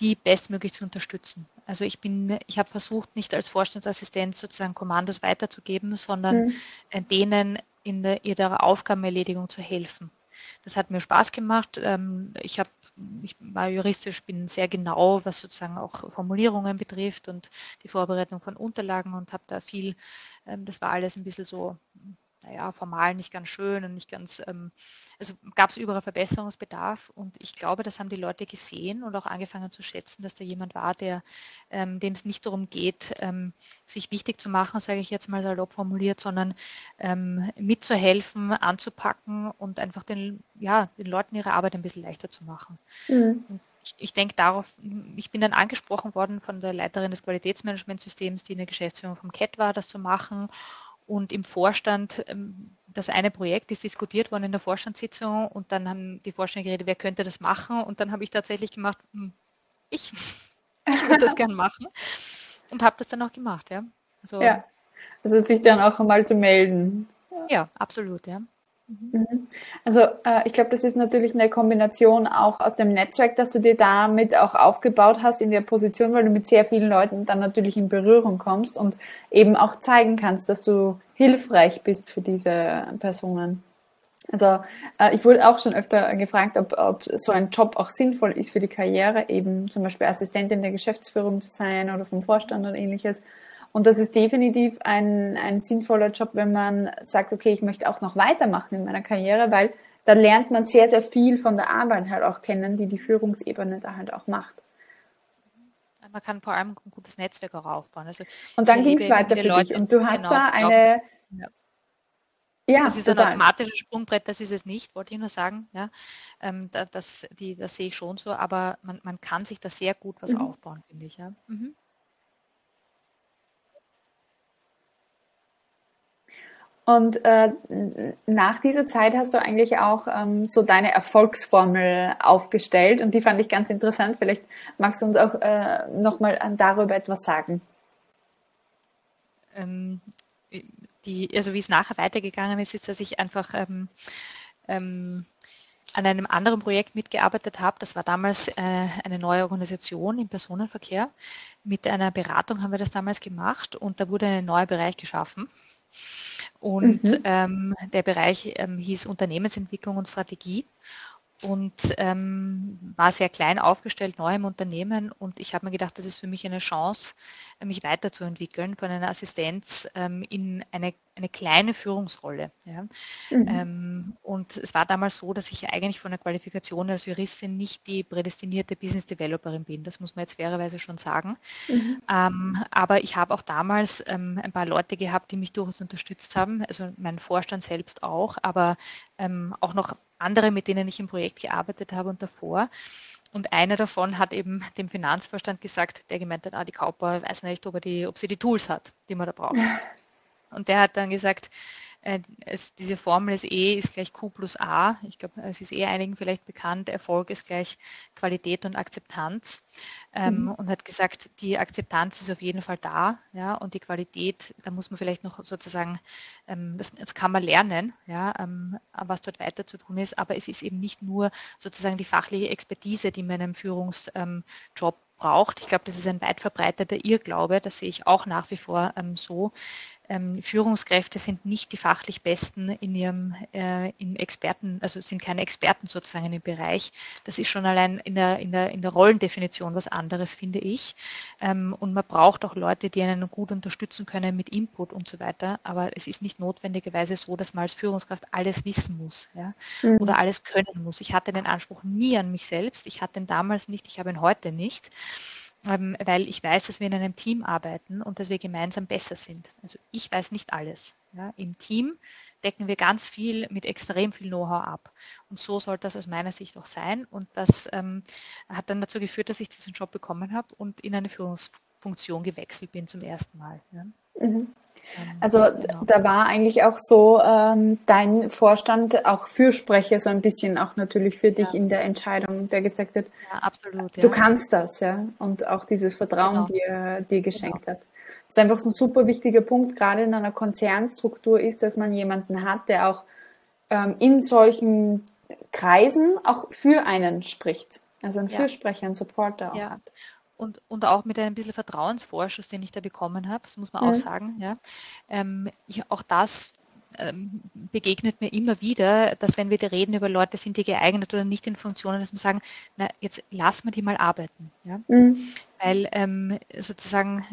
die bestmöglich zu unterstützen. Also ich bin, ich habe versucht, nicht als Vorstandsassistent sozusagen Kommandos weiterzugeben, sondern mhm. denen in der, ihrer Aufgabenerledigung zu helfen. Das hat mir Spaß gemacht. Ähm, ich habe ich war juristisch, bin sehr genau, was sozusagen auch Formulierungen betrifft und die Vorbereitung von Unterlagen und habe da viel, ähm, das war alles ein bisschen so naja, formal nicht ganz schön und nicht ganz, ähm, also gab es überall Verbesserungsbedarf und ich glaube, das haben die Leute gesehen und auch angefangen zu schätzen, dass da jemand war, der, ähm, dem es nicht darum geht, ähm, sich wichtig zu machen, sage ich jetzt mal salopp formuliert, sondern ähm, mitzuhelfen, anzupacken und einfach den, ja, den Leuten ihre Arbeit ein bisschen leichter zu machen. Mhm. ich, ich denke darauf, ich bin dann angesprochen worden von der Leiterin des Qualitätsmanagementsystems, die in der Geschäftsführung vom CAT war, das zu machen. Und im Vorstand, ähm, das eine Projekt ist diskutiert worden in der Vorstandssitzung und dann haben die Vorstände geredet, wer könnte das machen? Und dann habe ich tatsächlich gemacht, hm, ich, ich würde das gern machen und habe das dann auch gemacht, ja. Also, ja, also sich dann auch einmal zu melden. Ja, absolut, ja. Mhm. Also äh, ich glaube, das ist natürlich eine Kombination auch aus dem Netzwerk, dass du dir damit auch aufgebaut hast in der Position, weil du mit sehr vielen Leuten dann natürlich in Berührung kommst und eben auch zeigen kannst, dass du hilfreich bist für diese Personen. Also äh, ich wurde auch schon öfter gefragt, ob, ob so ein Job auch sinnvoll ist für die Karriere, eben zum Beispiel Assistentin der Geschäftsführung zu sein oder vom Vorstand oder ähnliches. Und das ist definitiv ein, ein sinnvoller Job, wenn man sagt, okay, ich möchte auch noch weitermachen in meiner Karriere, weil da lernt man sehr, sehr viel von der Arbeit halt auch kennen, die die Führungsebene da halt auch macht. Man kann vor allem ein gutes Netzwerk auch aufbauen. Also und dann ging es weiter für Leute, dich und du hast genau, da eine... Ja. Ja, das ist total. ein automatisches Sprungbrett, das ist es nicht, wollte ich nur sagen. Ja, ähm, das, die, das sehe ich schon so, aber man, man kann sich da sehr gut was mhm. aufbauen, finde ich. Ja. Mhm. Und äh, nach dieser Zeit hast du eigentlich auch ähm, so deine Erfolgsformel aufgestellt und die fand ich ganz interessant. Vielleicht magst du uns auch äh, nochmal darüber etwas sagen. Ähm, die, also wie es nachher weitergegangen ist, ist, dass ich einfach ähm, ähm, an einem anderen Projekt mitgearbeitet habe. Das war damals äh, eine neue Organisation im Personenverkehr. Mit einer Beratung haben wir das damals gemacht und da wurde ein neuer Bereich geschaffen. Und mhm. ähm, der Bereich ähm, hieß Unternehmensentwicklung und Strategie und ähm, war sehr klein aufgestellt, neu im Unternehmen. Und ich habe mir gedacht, das ist für mich eine Chance, mich weiterzuentwickeln von einer Assistenz ähm, in eine, eine kleine Führungsrolle. Ja. Mhm. Ähm, und es war damals so, dass ich eigentlich von der Qualifikation als Juristin nicht die prädestinierte Business Developerin bin. Das muss man jetzt fairerweise schon sagen. Mhm. Ähm, aber ich habe auch damals ähm, ein paar Leute gehabt, die mich durchaus unterstützt haben, also mein Vorstand selbst auch, aber ähm, auch noch andere, mit denen ich im Projekt gearbeitet habe und davor. Und einer davon hat eben dem Finanzvorstand gesagt, der gemeint hat, ah, die Kauper weiß nicht, ob, die, ob sie die Tools hat, die man da braucht. Und der hat dann gesagt, es, diese Formel ist E ist gleich Q plus A. Ich glaube, es ist eh einigen vielleicht bekannt. Erfolg ist gleich Qualität und Akzeptanz. Ähm, mhm. Und hat gesagt, die Akzeptanz ist auf jeden Fall da. Ja, und die Qualität, da muss man vielleicht noch sozusagen, ähm, das, das, kann man lernen, ja, ähm, was dort weiter zu tun ist. Aber es ist eben nicht nur sozusagen die fachliche Expertise, die man in einem Führungsjob ähm, braucht. Ich glaube, das ist ein weit verbreiteter Irrglaube. Das sehe ich auch nach wie vor ähm, so ähm, Führungskräfte sind nicht die fachlich Besten in ihrem äh, in Experten, also sind keine Experten sozusagen im Bereich. Das ist schon allein in der, in der, in der Rollendefinition was anderes, finde ich. Ähm, und man braucht auch Leute, die einen gut unterstützen können mit Input und so weiter. Aber es ist nicht notwendigerweise so, dass man als Führungskraft alles wissen muss ja? Mhm. oder alles können muss. Ich hatte den Anspruch nie an mich selbst. Ich hatte ihn damals nicht, ich habe ihn heute nicht weil ich weiß, dass wir in einem Team arbeiten und dass wir gemeinsam besser sind. Also ich weiß nicht alles. Ja. Im Team decken wir ganz viel mit extrem viel Know-how ab. Und so soll das aus meiner Sicht auch sein. Und das ähm, hat dann dazu geführt, dass ich diesen Job bekommen habe und in eine Führungsfunktion gewechselt bin zum ersten Mal. Ja. Mhm. Ähm, also genau. da war eigentlich auch so ähm, dein Vorstand auch Fürsprecher so ein bisschen auch natürlich für dich ja. in der Entscheidung, der gesagt hat, ja, absolut, du kannst das, ja, und auch dieses Vertrauen genau. dir, dir geschenkt genau. hat. Das ist einfach so ein super wichtiger Punkt, gerade in einer Konzernstruktur ist, dass man jemanden hat, der auch ähm, in solchen Kreisen auch für einen spricht. Also ein Fürsprecher, ein Supporter auch hat und, und auch mit einem bisschen Vertrauensvorschuss, den ich da bekommen habe, das muss man mhm. auch sagen. Ja. Ähm, ich, auch das ähm, begegnet mir immer wieder, dass wenn wir da reden über Leute, sind die geeignet oder nicht in Funktionen, dass wir sagen, na, jetzt lassen wir die mal arbeiten. Ja? Mhm. Weil ähm, sozusagen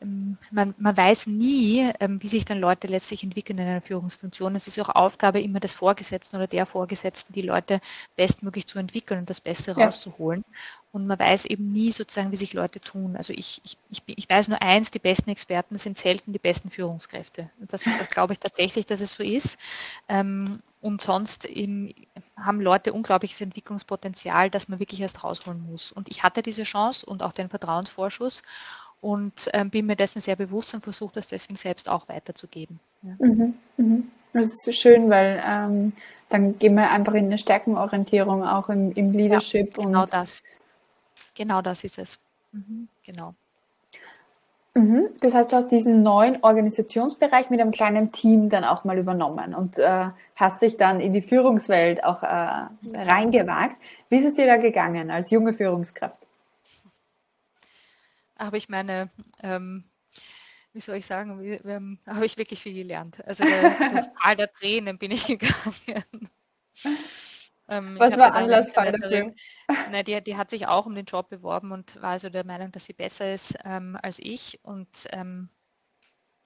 ähm, man, man, weiß nie, ähm, wie sich dann Leute letztlich entwickeln in einer Führungsfunktion. Es ist auch Aufgabe immer des Vorgesetzten oder der Vorgesetzten, die Leute bestmöglich zu entwickeln und das Beste ja. rauszuholen. Und man weiß eben nie sozusagen, wie sich Leute tun. Also ich, ich, ich, ich weiß nur eins, die besten Experten sind selten die besten Führungskräfte. Das, das glaube ich tatsächlich, dass es so ist. Ähm, und sonst haben Leute unglaubliches Entwicklungspotenzial, das man wirklich erst rausholen muss. Und ich hatte diese Chance und auch den Vertrauensvorschuss und ähm, bin mir dessen sehr bewusst und versuche das deswegen selbst auch weiterzugeben. Ja. Mhm, mhm. Das ist schön, weil ähm, dann gehen wir einfach in eine Stärkenorientierung auch im, im Leadership. Ja, genau das. Genau das ist es. Mhm, genau. Mhm. Das heißt, du hast diesen neuen Organisationsbereich mit einem kleinen Team dann auch mal übernommen und äh, hast dich dann in die Führungswelt auch äh, reingewagt. Wie ist es dir da gegangen als junge Führungskraft? habe ich meine, ähm, wie soll ich sagen, wie, ähm, habe ich wirklich viel gelernt. Also das Tal der Tränen bin ich gegangen. Ähm, Was war Anlassfall dafür? Nein, die, die, hat sich auch um den Job beworben und war also der Meinung, dass sie besser ist ähm, als ich und ähm,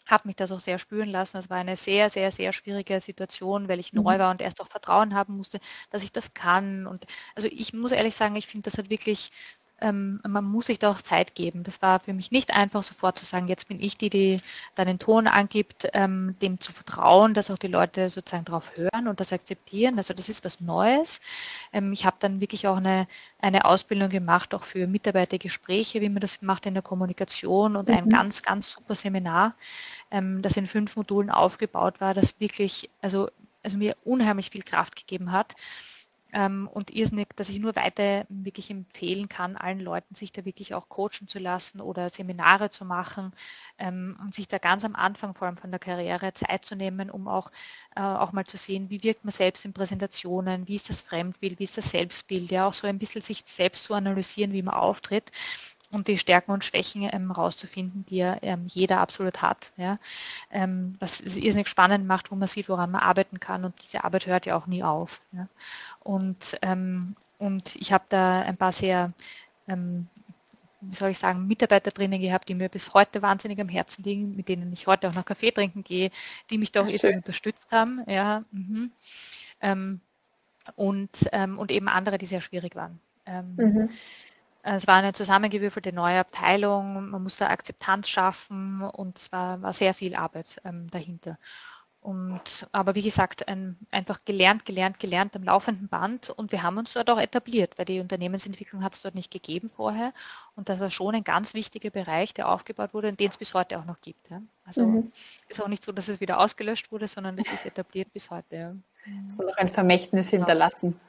habe mich das auch sehr spüren lassen. Es war eine sehr, sehr, sehr schwierige Situation, weil ich mhm. neu war und erst auch Vertrauen haben musste, dass ich das kann. Und also ich muss ehrlich sagen, ich finde, das hat wirklich ähm, man muss sich da auch Zeit geben. Das war für mich nicht einfach, sofort zu sagen, jetzt bin ich die, die dann den Ton angibt, ähm, dem zu vertrauen, dass auch die Leute sozusagen darauf hören und das akzeptieren. Also das ist was Neues. Ähm, ich habe dann wirklich auch eine, eine Ausbildung gemacht, auch für Mitarbeitergespräche, wie man das macht in der Kommunikation und mhm. ein ganz, ganz super Seminar, ähm, das in fünf Modulen aufgebaut war, das wirklich, also, also mir unheimlich viel Kraft gegeben hat ähm, und irrsinnig, dass ich nur weiter wirklich empfehlen kann, allen Leuten sich da wirklich auch coachen zu lassen oder Seminare zu machen ähm, und sich da ganz am Anfang vor allem von der Karriere Zeit zu nehmen, um auch, äh, auch mal zu sehen, wie wirkt man selbst in Präsentationen, wie ist das Fremdbild, wie ist das Selbstbild, ja auch so ein bisschen sich selbst zu analysieren, wie man auftritt und die Stärken und Schwächen ähm, rauszufinden, die ja ähm, jeder absolut hat. Ja? Ähm, was es irrsinnig spannend macht, wo man sieht, woran man arbeiten kann und diese Arbeit hört ja auch nie auf. Ja? Und, ähm, und ich habe da ein paar sehr ähm, wie soll ich sagen, Mitarbeiter drinnen gehabt, die mir bis heute wahnsinnig am Herzen liegen, mit denen ich heute auch noch Kaffee trinken gehe, die mich da auch unterstützt haben. Ja, mhm. ähm, und, und eben andere, die sehr schwierig waren. Mhm. Es war eine zusammengewürfelte neue Abteilung, man musste Akzeptanz schaffen und es war, war sehr viel Arbeit ähm, dahinter. Und, aber wie gesagt, ein, einfach gelernt, gelernt, gelernt am laufenden Band und wir haben uns dort auch etabliert, weil die Unternehmensentwicklung hat es dort nicht gegeben vorher und das war schon ein ganz wichtiger Bereich, der aufgebaut wurde und den es bis heute auch noch gibt. Ja. Also mhm. ist auch nicht so, dass es wieder ausgelöscht wurde, sondern es ist etabliert bis heute. Ja. So noch ein Vermächtnis genau. hinterlassen.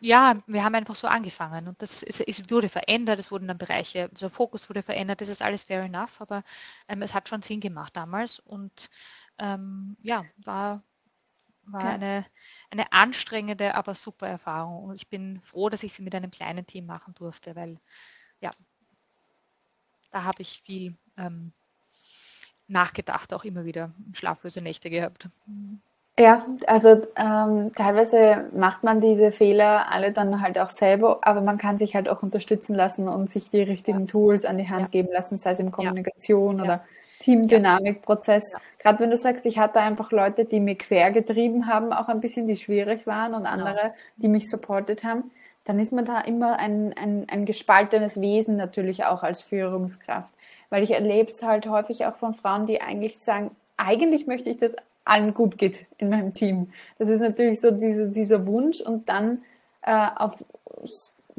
Ja, wir haben einfach so angefangen und das ist, es wurde verändert, es wurden dann Bereiche, der Fokus wurde verändert, das ist alles fair enough, aber ähm, es hat schon Sinn gemacht damals und ähm, ja, war, war eine, eine anstrengende, aber super Erfahrung und ich bin froh, dass ich sie mit einem kleinen Team machen durfte, weil ja, da habe ich viel ähm, nachgedacht, auch immer wieder schlaflose Nächte gehabt. Ja, also ähm, teilweise macht man diese Fehler alle dann halt auch selber, aber man kann sich halt auch unterstützen lassen und sich die richtigen ja. Tools an die Hand ja. geben lassen, sei es in Kommunikation ja. oder Teamdynamikprozess. Gerade wenn du sagst, ich hatte einfach Leute, die mir quer getrieben haben, auch ein bisschen, die schwierig waren und genau. andere, die mich supportet haben, dann ist man da immer ein, ein, ein gespaltenes Wesen natürlich auch als Führungskraft. Weil ich erlebe es halt häufig auch von Frauen, die eigentlich sagen, eigentlich möchte ich das allen gut geht in meinem Team. Das ist natürlich so diese, dieser Wunsch und dann äh, auf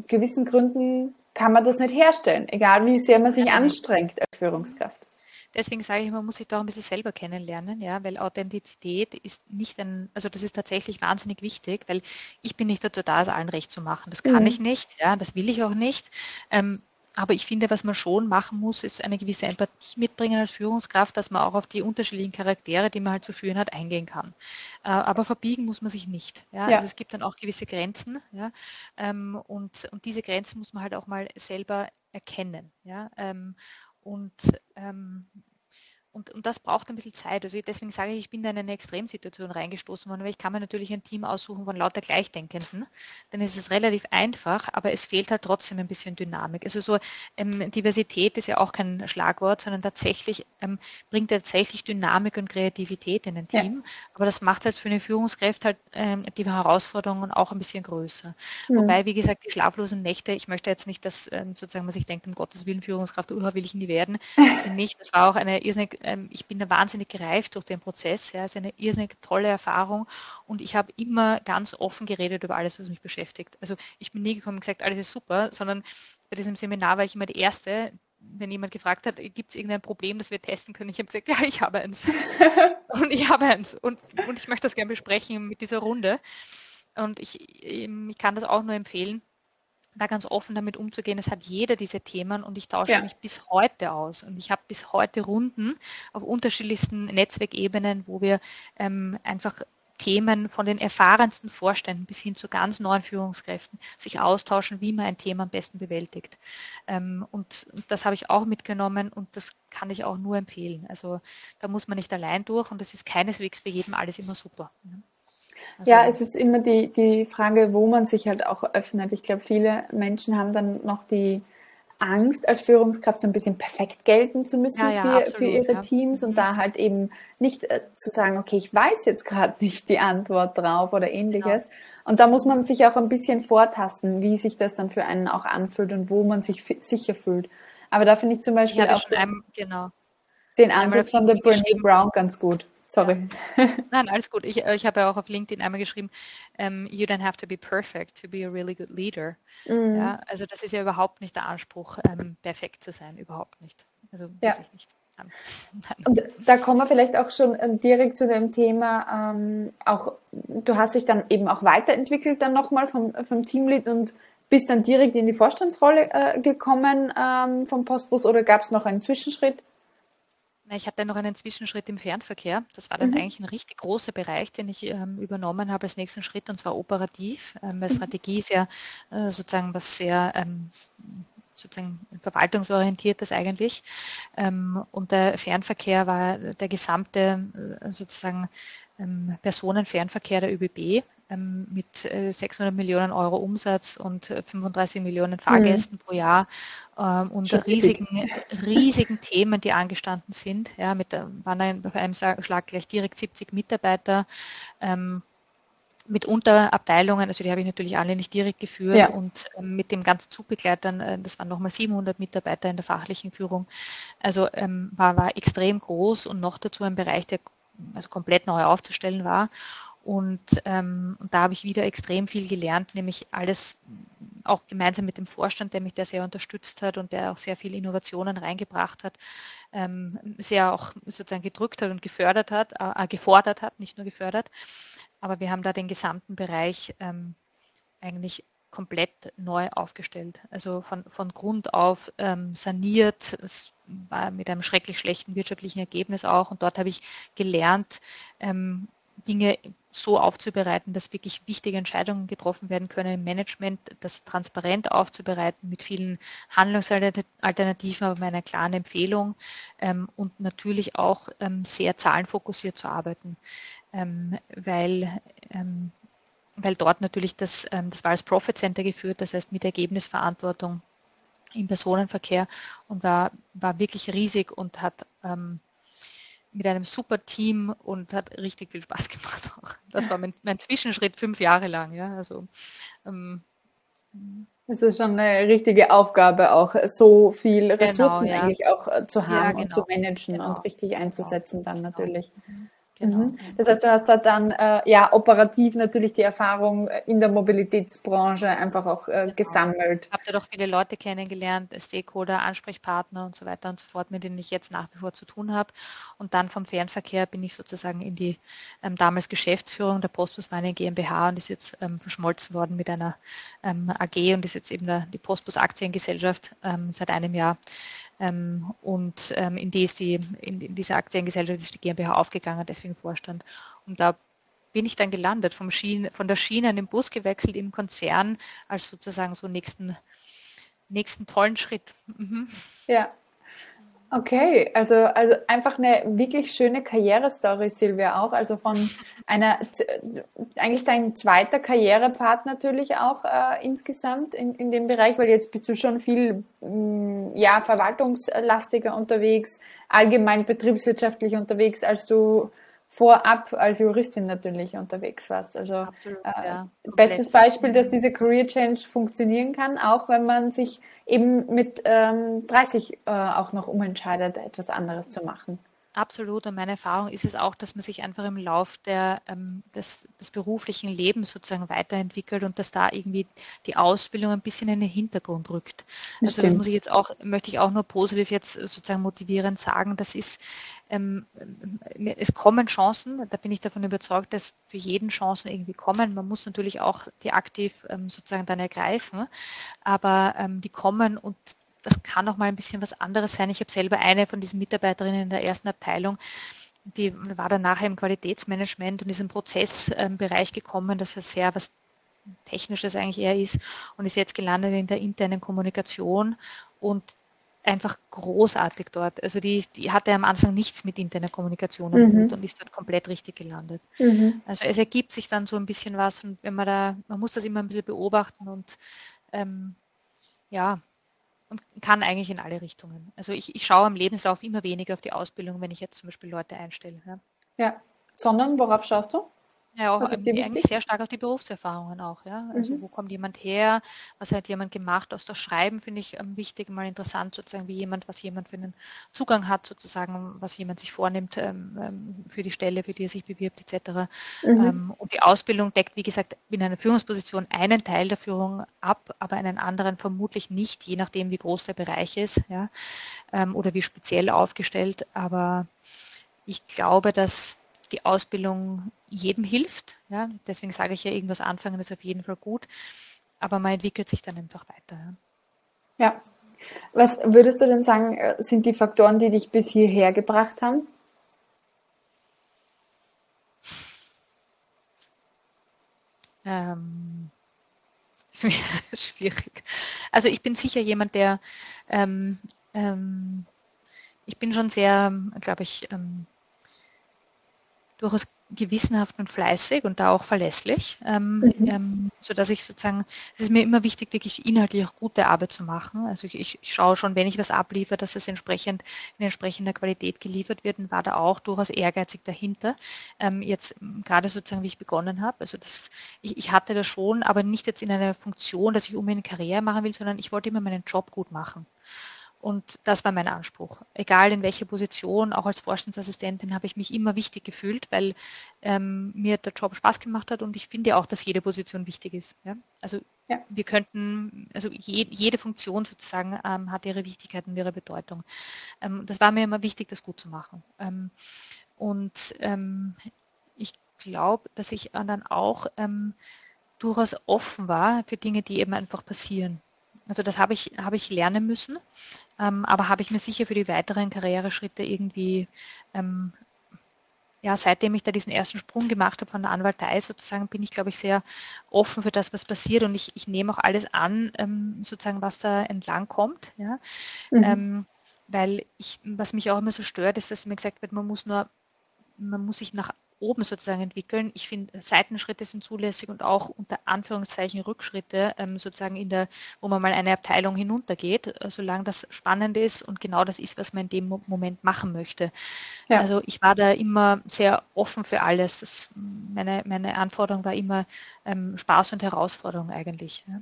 gewissen Gründen kann man das nicht herstellen, egal wie sehr man sich ja, anstrengt als Führungskraft. Deswegen sage ich, man muss sich da ein bisschen selber kennenlernen, ja, weil Authentizität ist nicht ein, also das ist tatsächlich wahnsinnig wichtig, weil ich bin nicht dazu da, es allen recht zu machen. Das kann mhm. ich nicht, ja, das will ich auch nicht. Ähm, aber ich finde, was man schon machen muss, ist eine gewisse Empathie mitbringen als Führungskraft, dass man auch auf die unterschiedlichen Charaktere, die man halt zu führen hat, eingehen kann. Äh, aber verbiegen muss man sich nicht. Ja? ja. Also es gibt dann auch gewisse Grenzen. Ja? Ähm, und, und diese Grenzen muss man halt auch mal selber erkennen. Ja? Ähm, und ähm, und, und das braucht ein bisschen Zeit. Also deswegen sage ich, ich bin da in eine Extremsituation reingestoßen worden, weil ich kann mir natürlich ein Team aussuchen von lauter Gleichdenkenden. Dann ist es relativ einfach, aber es fehlt halt trotzdem ein bisschen Dynamik. Also so ähm, Diversität ist ja auch kein Schlagwort, sondern tatsächlich ähm, bringt tatsächlich Dynamik und Kreativität in ein Team. Ja. Aber das macht halt für eine Führungskraft halt ähm, die Herausforderungen auch ein bisschen größer. Mhm. Wobei, wie gesagt, die schlaflosen Nächte, ich möchte jetzt nicht, dass ähm, sozusagen man sich denkt, um Gottes Willen Führungskraft, uh, will ich nie werden. nicht. Das war auch eine irrsinnig ähm, ich bin da wahnsinnig gereift durch den Prozess. Ja, es ist eine irrsinnig tolle Erfahrung und ich habe immer ganz offen geredet über alles, was mich beschäftigt. Also ich bin nie gekommen und gesagt, alles ist super, sondern bei diesem Seminar war ich immer die Erste, wenn jemand gefragt hat, gibt es irgendein Problem, das wir testen können? Ich habe gesagt, ja, ich habe eins. und ich habe eins. Und, und ich möchte das gerne besprechen mit dieser Runde. Und ich, ich kann das auch nur empfehlen da ganz offen damit umzugehen. Es hat jeder diese Themen und ich tausche ja. mich bis heute aus. Und ich habe bis heute Runden auf unterschiedlichsten Netzwerkebenen, wo wir ähm, einfach Themen von den erfahrensten Vorständen bis hin zu ganz neuen Führungskräften sich austauschen, wie man ein Thema am besten bewältigt. Ähm, und das habe ich auch mitgenommen und das kann ich auch nur empfehlen. Also da muss man nicht allein durch und es ist keineswegs für jeden alles immer super. Also ja, es ist immer die, die Frage, wo man sich halt auch öffnet. Ich glaube, viele Menschen haben dann noch die Angst, als Führungskraft so ein bisschen perfekt gelten zu müssen ja, ja, für, absolut, für ihre ja. Teams und mhm. da halt eben nicht äh, zu sagen, okay, ich weiß jetzt gerade nicht die Antwort drauf oder ähnliches. Genau. Und da muss man sich auch ein bisschen vortasten, wie sich das dann für einen auch anfühlt und wo man sich sicher fühlt. Aber da finde ich zum Beispiel ich auch den, genau. den Ansatz von der Brene Brown ganz gut. Sorry. Ja. Nein, alles gut. Ich, ich habe ja auch auf LinkedIn einmal geschrieben, um, ähm, you don't have to be perfect to be a really good leader. Mhm. Ja, also das ist ja überhaupt nicht der Anspruch, ähm, perfekt zu sein, überhaupt nicht. Also ja. wirklich nicht. Und da kommen wir vielleicht auch schon äh, direkt zu dem Thema, ähm, auch du hast dich dann eben auch weiterentwickelt dann nochmal vom, vom Teamlead und bist dann direkt in die Vorstandsrolle äh, gekommen ähm, vom Postbus oder gab es noch einen Zwischenschritt? Ich hatte noch einen Zwischenschritt im Fernverkehr. Das war dann mhm. eigentlich ein richtig großer Bereich, den ich ähm, übernommen habe als nächsten Schritt, und zwar operativ, ähm, weil mhm. Strategie ist ja äh, sozusagen was sehr ähm, sozusagen verwaltungsorientiertes eigentlich. Ähm, und der Fernverkehr war der gesamte äh, sozusagen ähm, Personenfernverkehr der ÖBB mit 600 äh, Millionen Euro Umsatz und 35 äh, Millionen Fahrgästen mhm. pro Jahr ähm, und Schon riesigen, riesigen Themen, die angestanden sind. Ja, mit, waren ein, auf einem Schlag gleich direkt 70 Mitarbeiter. Ähm, mit Unterabteilungen, also die habe ich natürlich alle nicht direkt geführt ja. und ähm, mit dem ganzen Zugbegleitern, äh, das waren nochmal 700 Mitarbeiter in der fachlichen Führung. Also ähm, war, war extrem groß und noch dazu ein Bereich, der also komplett neu aufzustellen war. Und, ähm, da habe ich wieder extrem viel gelernt, nämlich alles auch gemeinsam mit dem Vorstand, der mich da sehr unterstützt hat und der auch sehr viele Innovationen reingebracht hat, ähm, sehr auch sozusagen gedrückt hat und gefördert hat, äh, äh, gefordert hat, nicht nur gefördert. Aber wir haben da den gesamten Bereich ähm, eigentlich komplett neu aufgestellt. Also von, von Grund auf ähm, saniert. Es war mit einem schrecklich schlechten wirtschaftlichen Ergebnis auch. Und dort habe ich gelernt, ähm, Dinge so aufzubereiten, dass wirklich wichtige Entscheidungen getroffen werden können im Management, das transparent aufzubereiten mit vielen Handlungsalternativen, aber mit einer klaren Empfehlung ähm, und natürlich auch ähm, sehr zahlenfokussiert zu arbeiten, ähm, weil ähm, weil dort natürlich das, ähm, das war als Profit Center geführt, das heißt mit Ergebnisverantwortung im Personenverkehr und war, war wirklich riesig und hat ähm, mit einem super Team und hat richtig viel Spaß gemacht. Auch. Das war mein, mein Zwischenschritt fünf Jahre lang. Ja, also, ähm, es ist schon eine richtige Aufgabe, auch so viel genau, Ressourcen genau, ja. eigentlich auch äh, zu haben ja, genau, und zu genau. managen genau, und richtig genau. einzusetzen dann natürlich. Genau. Mhm. Das heißt, du hast da dann äh, ja operativ natürlich die Erfahrung äh, in der Mobilitätsbranche einfach auch äh, genau. gesammelt. Ich habe da doch viele Leute kennengelernt, Stakeholder, Ansprechpartner und so weiter und so fort, mit denen ich jetzt nach wie vor zu tun habe. Und dann vom Fernverkehr bin ich sozusagen in die ähm, damals Geschäftsführung der Postbus Mining GmbH und ist jetzt ähm, verschmolzen worden mit einer ähm, AG und ist jetzt eben der, die Postbus Aktiengesellschaft ähm, seit einem Jahr und ähm, in die ist die, in, in diese Aktiengesellschaft ist die GmbH aufgegangen, deswegen Vorstand. Und da bin ich dann gelandet, vom Schiene, von der Schiene an den Bus gewechselt im Konzern als sozusagen so nächsten, nächsten tollen Schritt. Mhm. Ja, Okay, also, also einfach eine wirklich schöne Karrierestory, Silvia, auch. Also von einer, eigentlich dein zweiter Karrierepfad natürlich auch äh, insgesamt in, in dem Bereich, weil jetzt bist du schon viel, mh, mm, ja, verwaltungslastiger unterwegs, allgemein betriebswirtschaftlich unterwegs, als du vorab als Juristin natürlich unterwegs warst. Also Absolut, äh, ja. bestes Beispiel, dass diese Career Change funktionieren kann, auch wenn man sich eben mit ähm, 30 äh, auch noch umentscheidet, etwas anderes zu machen. Absolut. Und meine Erfahrung ist es auch, dass man sich einfach im Lauf der, ähm, des, des, beruflichen Lebens sozusagen weiterentwickelt und dass da irgendwie die Ausbildung ein bisschen in den Hintergrund rückt. Das also stimmt. das muss ich jetzt auch, möchte ich auch nur positiv jetzt sozusagen motivierend sagen. Das ist, ähm, es kommen Chancen, da bin ich davon überzeugt, dass für jeden Chancen irgendwie kommen. Man muss natürlich auch die aktiv ähm, sozusagen dann ergreifen, aber ähm, die kommen und das kann auch mal ein bisschen was anderes sein. Ich habe selber eine von diesen Mitarbeiterinnen in der ersten Abteilung, die war dann nachher im Qualitätsmanagement und ist im Prozessbereich gekommen, dass er sehr was Technisches eigentlich eher ist und ist jetzt gelandet in der internen Kommunikation und einfach großartig dort. Also die, die hatte am Anfang nichts mit interner Kommunikation mhm. und ist dort komplett richtig gelandet. Mhm. Also es ergibt sich dann so ein bisschen was und wenn man da, man muss das immer ein bisschen beobachten und ähm, ja, und kann eigentlich in alle Richtungen. Also ich, ich schaue am Lebenslauf immer weniger auf die Ausbildung, wenn ich jetzt zum Beispiel Leute einstelle. Ja, ja. sondern worauf schaust du? Ja, auch eigentlich sehr stark auf die Berufserfahrungen auch, ja. Also mhm. wo kommt jemand her, was hat jemand gemacht? Aus das Schreiben finde ich ähm, wichtig, mal interessant sozusagen, wie jemand, was jemand für einen Zugang hat, sozusagen, was jemand sich vornimmt ähm, ähm für die Stelle, für die er sich bewirbt, etc. Mhm. Ähm, und die Ausbildung deckt, wie gesagt, in einer Führungsposition einen Teil der Führung ab, aber einen anderen vermutlich nicht, je nachdem, wie groß der Bereich ist, ja, ähm, oder wie speziell aufgestellt. Aber ich glaube, dass die Ausbildung jedem hilft. Ja? Deswegen sage ich ja, irgendwas anfangen ist auf jeden Fall gut, aber man entwickelt sich dann einfach weiter. Ja. ja. Was würdest du denn sagen, äh, sind die Faktoren, die dich bis hierher gebracht haben? Ähm, schwierig. Also ich bin sicher jemand, der ähm, ähm, ich bin schon sehr, glaube ich, ähm, durchaus gewissenhaft und fleißig und da auch verlässlich, ähm, mhm. ähm, so dass ich sozusagen, es ist mir immer wichtig, wirklich inhaltlich auch gute Arbeit zu machen. Also ich, ich schaue schon, wenn ich was abliefere, dass es entsprechend in entsprechender Qualität geliefert wird und war da auch durchaus ehrgeizig dahinter. Ähm, jetzt gerade sozusagen, wie ich begonnen habe, also das, ich, ich hatte das schon, aber nicht jetzt in einer Funktion, dass ich unbedingt eine Karriere machen will, sondern ich wollte immer meinen Job gut machen. Und das war mein Anspruch. Egal in welcher Position, auch als Vorstandsassistentin habe ich mich immer wichtig gefühlt, weil ähm, mir der Job Spaß gemacht hat und ich finde auch, dass jede Position wichtig ist. Ja? Also ja. wir könnten, also je, jede Funktion sozusagen ähm, hat ihre Wichtigkeit und ihre Bedeutung. Ähm, das war mir immer wichtig, das gut zu machen. Ähm, und ähm, ich glaube, dass ich dann auch ähm, durchaus offen war für Dinge, die eben einfach passieren. Also das habe ich, habe ich lernen müssen, ähm, aber habe ich mir sicher für die weiteren Karriereschritte irgendwie, ähm, ja, seitdem ich da diesen ersten Sprung gemacht habe von der Anwaltei sozusagen, bin ich, glaube ich, sehr offen für das, was passiert und ich, ich nehme auch alles an, ähm, sozusagen, was da entlang kommt. Ja? Mhm. Ähm, weil ich, was mich auch immer so stört, ist, dass mir gesagt wird, man muss nur, man muss sich nach oben sozusagen entwickeln. Ich finde, Seitenschritte sind zulässig und auch unter Anführungszeichen Rückschritte, ähm, sozusagen in der, wo man mal eine Abteilung hinuntergeht, äh, solange das spannend ist und genau das ist, was man in dem Moment machen möchte. Ja. Also ich war da immer sehr offen für alles. Das, meine, meine Anforderung war immer ähm, Spaß und Herausforderung eigentlich. Ja.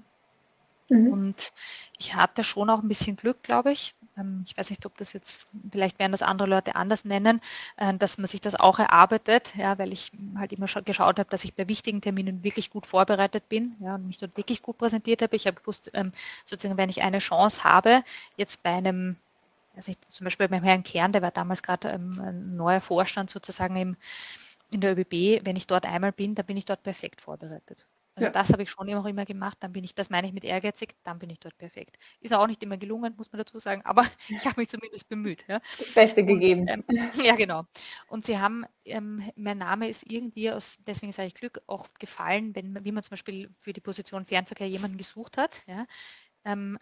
Mhm. Und ich hatte schon auch ein bisschen Glück, glaube ich. Ähm, ich weiß nicht, ob das jetzt, vielleicht werden das andere Leute anders nennen, äh, dass man sich das auch erarbeitet, ja, weil ich halt immer geschaut habe, dass ich bei wichtigen Terminen wirklich gut vorbereitet bin ja, und mich dort wirklich gut präsentiert habe. Ich habe gewusst, ähm, sozusagen, wenn ich eine Chance habe, jetzt bei einem also ich, zum Beispiel beim Herrn Kern, der war damals gerade ähm, ein neuer Vorstand sozusagen im, in der ÖBB, wenn ich dort einmal bin, dann bin ich dort perfekt vorbereitet. Also ja. das habe ich schon immer, immer gemacht. Dann bin ich, das meine ich mit ehrgeizig, dann bin ich dort perfekt. Ist auch nicht immer gelungen, muss man dazu sagen, aber ich habe mich zumindest bemüht. Ja. Das Beste und, gegeben. Ähm, ja, genau. Und sie haben, ähm, mein Name ist irgendwie aus, deswegen sage ich Glück, auch gefallen, wenn wie man zum Beispiel für die Position Fernverkehr jemanden gesucht hat. Ja, ähm,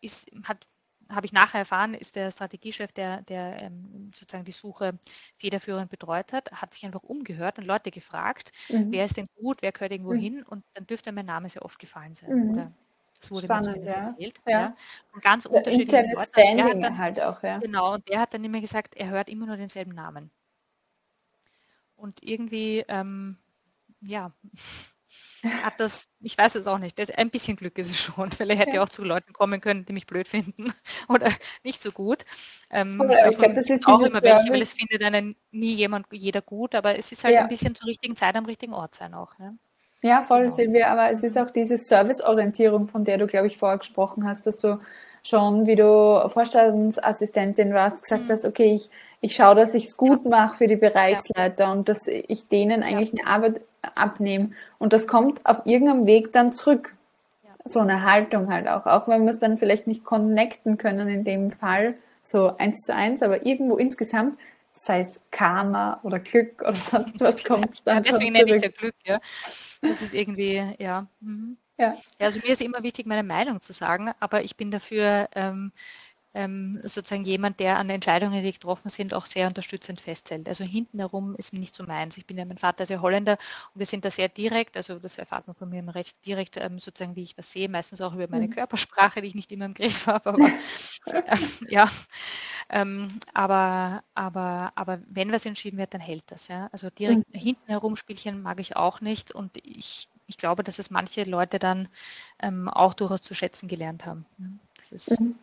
ist, hat habe ich nachher erfahren, ist der Strategiechef, der, der ähm, sozusagen die Suche federführend betreut hat, hat sich einfach umgehört und Leute gefragt, mhm. wer ist denn gut, wer gehört irgendwo mhm. hin und dann dürfte mein Name sehr oft gefallen sein. Mhm. Oder das wurde Spannend, mir ja. erzählt. Ja. ja. Und ganz unterschiedliche Leute. Standing dann, halt auch, ja. Genau, und der hat dann immer gesagt, er hört immer nur denselben Namen. Und irgendwie, ähm, ja, hat das, ich weiß es auch nicht, das, ein bisschen Glück ist es schon, er hätte ja. auch zu Leuten kommen können, die mich blöd finden oder nicht so gut. Ähm, ich glaube, das ist auch immer welche, weil es findet einen nie jemand, jeder gut, aber es ist halt ja. ein bisschen zur richtigen Zeit am richtigen Ort sein auch. Ne? Ja, voll, genau. Silvia, aber es ist auch diese Serviceorientierung, von der du, glaube ich, vorher gesprochen hast, dass du schon, wie du Vorstandsassistentin warst, gesagt mhm. hast, okay, ich, ich schaue, dass ich es gut mache für die Bereichsleiter ja. und dass ich denen eigentlich ja. eine Arbeit abnehme. Und das kommt auf irgendeinem Weg dann zurück. Ja. So eine Haltung halt auch. Auch wenn wir es dann vielleicht nicht connecten können in dem Fall, so eins zu eins, aber irgendwo insgesamt, sei es Karma oder Glück oder sonst was kommt dann. Ja, deswegen nenne ich es ja Glück, ja. Das ist irgendwie, ja. Mhm. Ja. ja. Also mir ist immer wichtig, meine Meinung zu sagen, aber ich bin dafür, ähm, ähm, sozusagen jemand, der an Entscheidungen, die getroffen sind, auch sehr unterstützend festhält. Also hinten herum ist nicht so meins. Ich bin ja, mein Vater ist ja Holländer und wir sind da sehr direkt, also das erfahrt man von mir immer recht direkt, ähm, sozusagen, wie ich was sehe, meistens auch über meine mhm. Körpersprache, die ich nicht immer im Griff habe, aber äh, ja, ähm, aber, aber, aber wenn was entschieden wird, dann hält das. Ja? Also direkt mhm. hinten herum Spielchen mag ich auch nicht und ich, ich glaube, dass es manche Leute dann ähm, auch durchaus zu schätzen gelernt haben. Das ist mhm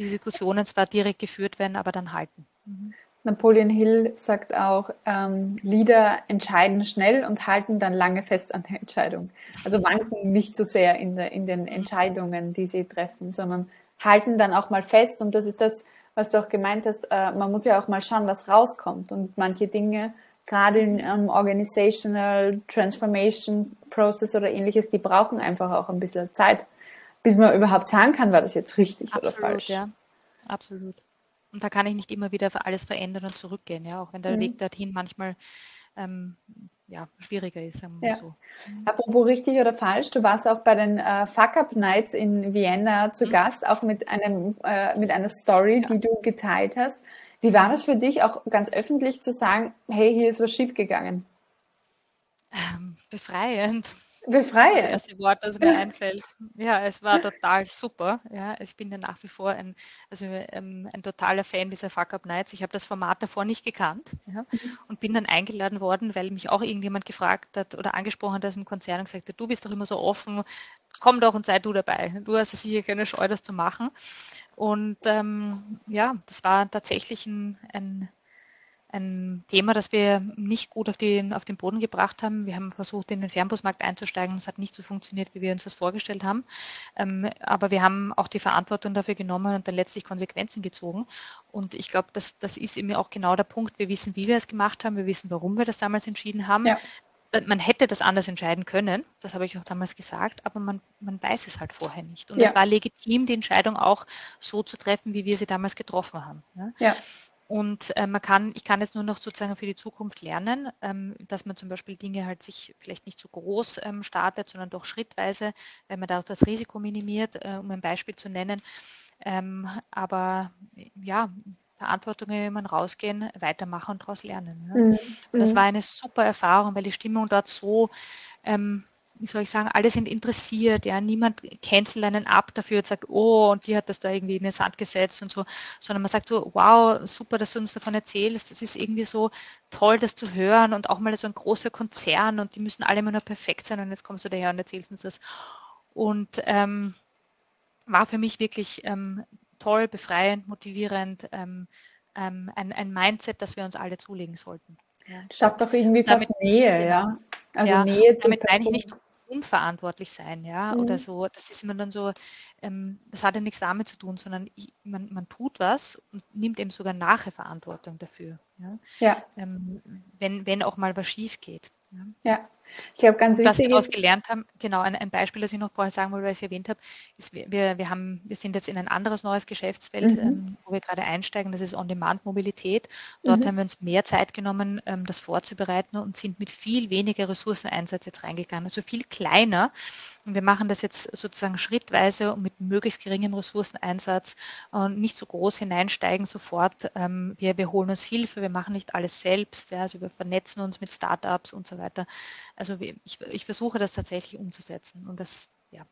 die Diskussionen zwar direkt geführt werden, aber dann halten. Mhm. Napoleon Hill sagt auch, ähm, Leader entscheiden schnell und halten dann lange fest an der Entscheidung. Also wanken nicht so sehr in, der, in den Entscheidungen, die sie treffen, sondern halten dann auch mal fest. Und das ist das, was du auch gemeint hast, äh, man muss ja auch mal schauen, was rauskommt. Und manche Dinge, gerade in einem Organizational Transformation Process oder ähnliches, die brauchen einfach auch ein bisschen Zeit bis man überhaupt sagen kann, war das jetzt richtig Absolut, oder falsch. Ja. Absolut. Und da kann ich nicht immer wieder alles verändern und zurückgehen, ja, auch wenn der mhm. Weg dorthin manchmal ähm, ja, schwieriger ist, sagen wir ja. so. Apropos richtig oder falsch, du warst auch bei den äh, Fuck Up Nights in Vienna zu mhm. Gast, auch mit einem äh, mit einer Story, ja. die du geteilt hast. Wie war das für dich, auch ganz öffentlich zu sagen, hey, hier ist was schiefgegangen? Ähm, befreiend. Befreie. Das erste Wort, das mir einfällt. Ja, es war total super. Ja, ich bin ja nach wie vor ein, also ähm, ein totaler Fan dieser Fuck Up Nights. Ich habe das Format davor nicht gekannt ja, und bin dann eingeladen worden, weil mich auch irgendjemand gefragt hat oder angesprochen hat aus dem Konzern und gesagt hat, du bist doch immer so offen, komm doch und sei du dabei. Du hast sicher keine Scheu, das zu machen. Und ähm, ja, das war tatsächlich ein, ein ein Thema, das wir nicht gut auf, die, auf den Boden gebracht haben. Wir haben versucht, in den Fernbusmarkt einzusteigen. Es hat nicht so funktioniert, wie wir uns das vorgestellt haben. Ähm, aber wir haben auch die Verantwortung dafür genommen und dann letztlich Konsequenzen gezogen. Und ich glaube, das, das ist eben auch genau der Punkt. Wir wissen, wie wir es gemacht haben. Wir wissen, warum wir das damals entschieden haben. Ja. Man hätte das anders entscheiden können, das habe ich auch damals gesagt, aber man, man weiß es halt vorher nicht. Und ja. es war legitim, die Entscheidung auch so zu treffen, wie wir sie damals getroffen haben. Ja. Und äh, man kann, ich kann jetzt nur noch sozusagen für die Zukunft lernen, ähm, dass man zum Beispiel Dinge halt sich vielleicht nicht so groß ähm, startet, sondern doch schrittweise, weil man dadurch das Risiko minimiert, äh, um ein Beispiel zu nennen. Ähm, aber ja, Verantwortung man rausgehen, weitermachen und daraus lernen. Ja. Mhm. Und das mhm. war eine super Erfahrung, weil die Stimmung dort so ähm, wie soll ich sagen, alle sind interessiert, ja, niemand cancelt einen ab dafür und sagt, oh, und die hat das da irgendwie in den Sand gesetzt und so, sondern man sagt so, wow, super, dass du uns davon erzählst, das ist irgendwie so toll, das zu hören und auch mal so ein großer Konzern und die müssen alle immer nur perfekt sein und jetzt kommst du daher und erzählst uns das. Und ähm, war für mich wirklich ähm, toll, befreiend, motivierend, ähm, ähm ein, ein Mindset, das wir uns alle zulegen sollten. Ja. Schafft doch irgendwie fast damit, Nähe, genau. ja. Also ja, Nähe zu damit meine ich nicht unverantwortlich sein, ja, mhm. oder so. Das ist immer dann so, ähm, das hat ja nichts damit zu tun, sondern ich, man, man tut was und nimmt eben sogar nachher Verantwortung dafür. Ja. ja. Ähm, wenn, wenn auch mal was schief geht. Ja. ja. Ich glaube, ganz wichtig. Was wir daraus gelernt haben, genau, ein, ein, Beispiel, das ich noch vorher sagen wollte, weil ich es erwähnt habe, ist, wir, wir, haben, wir sind jetzt in ein anderes neues Geschäftsfeld, mhm. ähm, wo wir gerade einsteigen, das ist On-Demand-Mobilität. Dort mhm. haben wir uns mehr Zeit genommen, ähm, das vorzubereiten und sind mit viel weniger Ressourceneinsatz jetzt reingegangen, also viel kleiner. Und wir machen das jetzt sozusagen schrittweise und mit möglichst geringem Ressourceneinsatz und nicht so groß hineinsteigen sofort. Ähm, wir, wir holen uns Hilfe, wir machen nicht alles selbst, ja, also wir vernetzen uns mit Startups und so weiter. Also ich, ich versuche das tatsächlich umzusetzen und das, ja.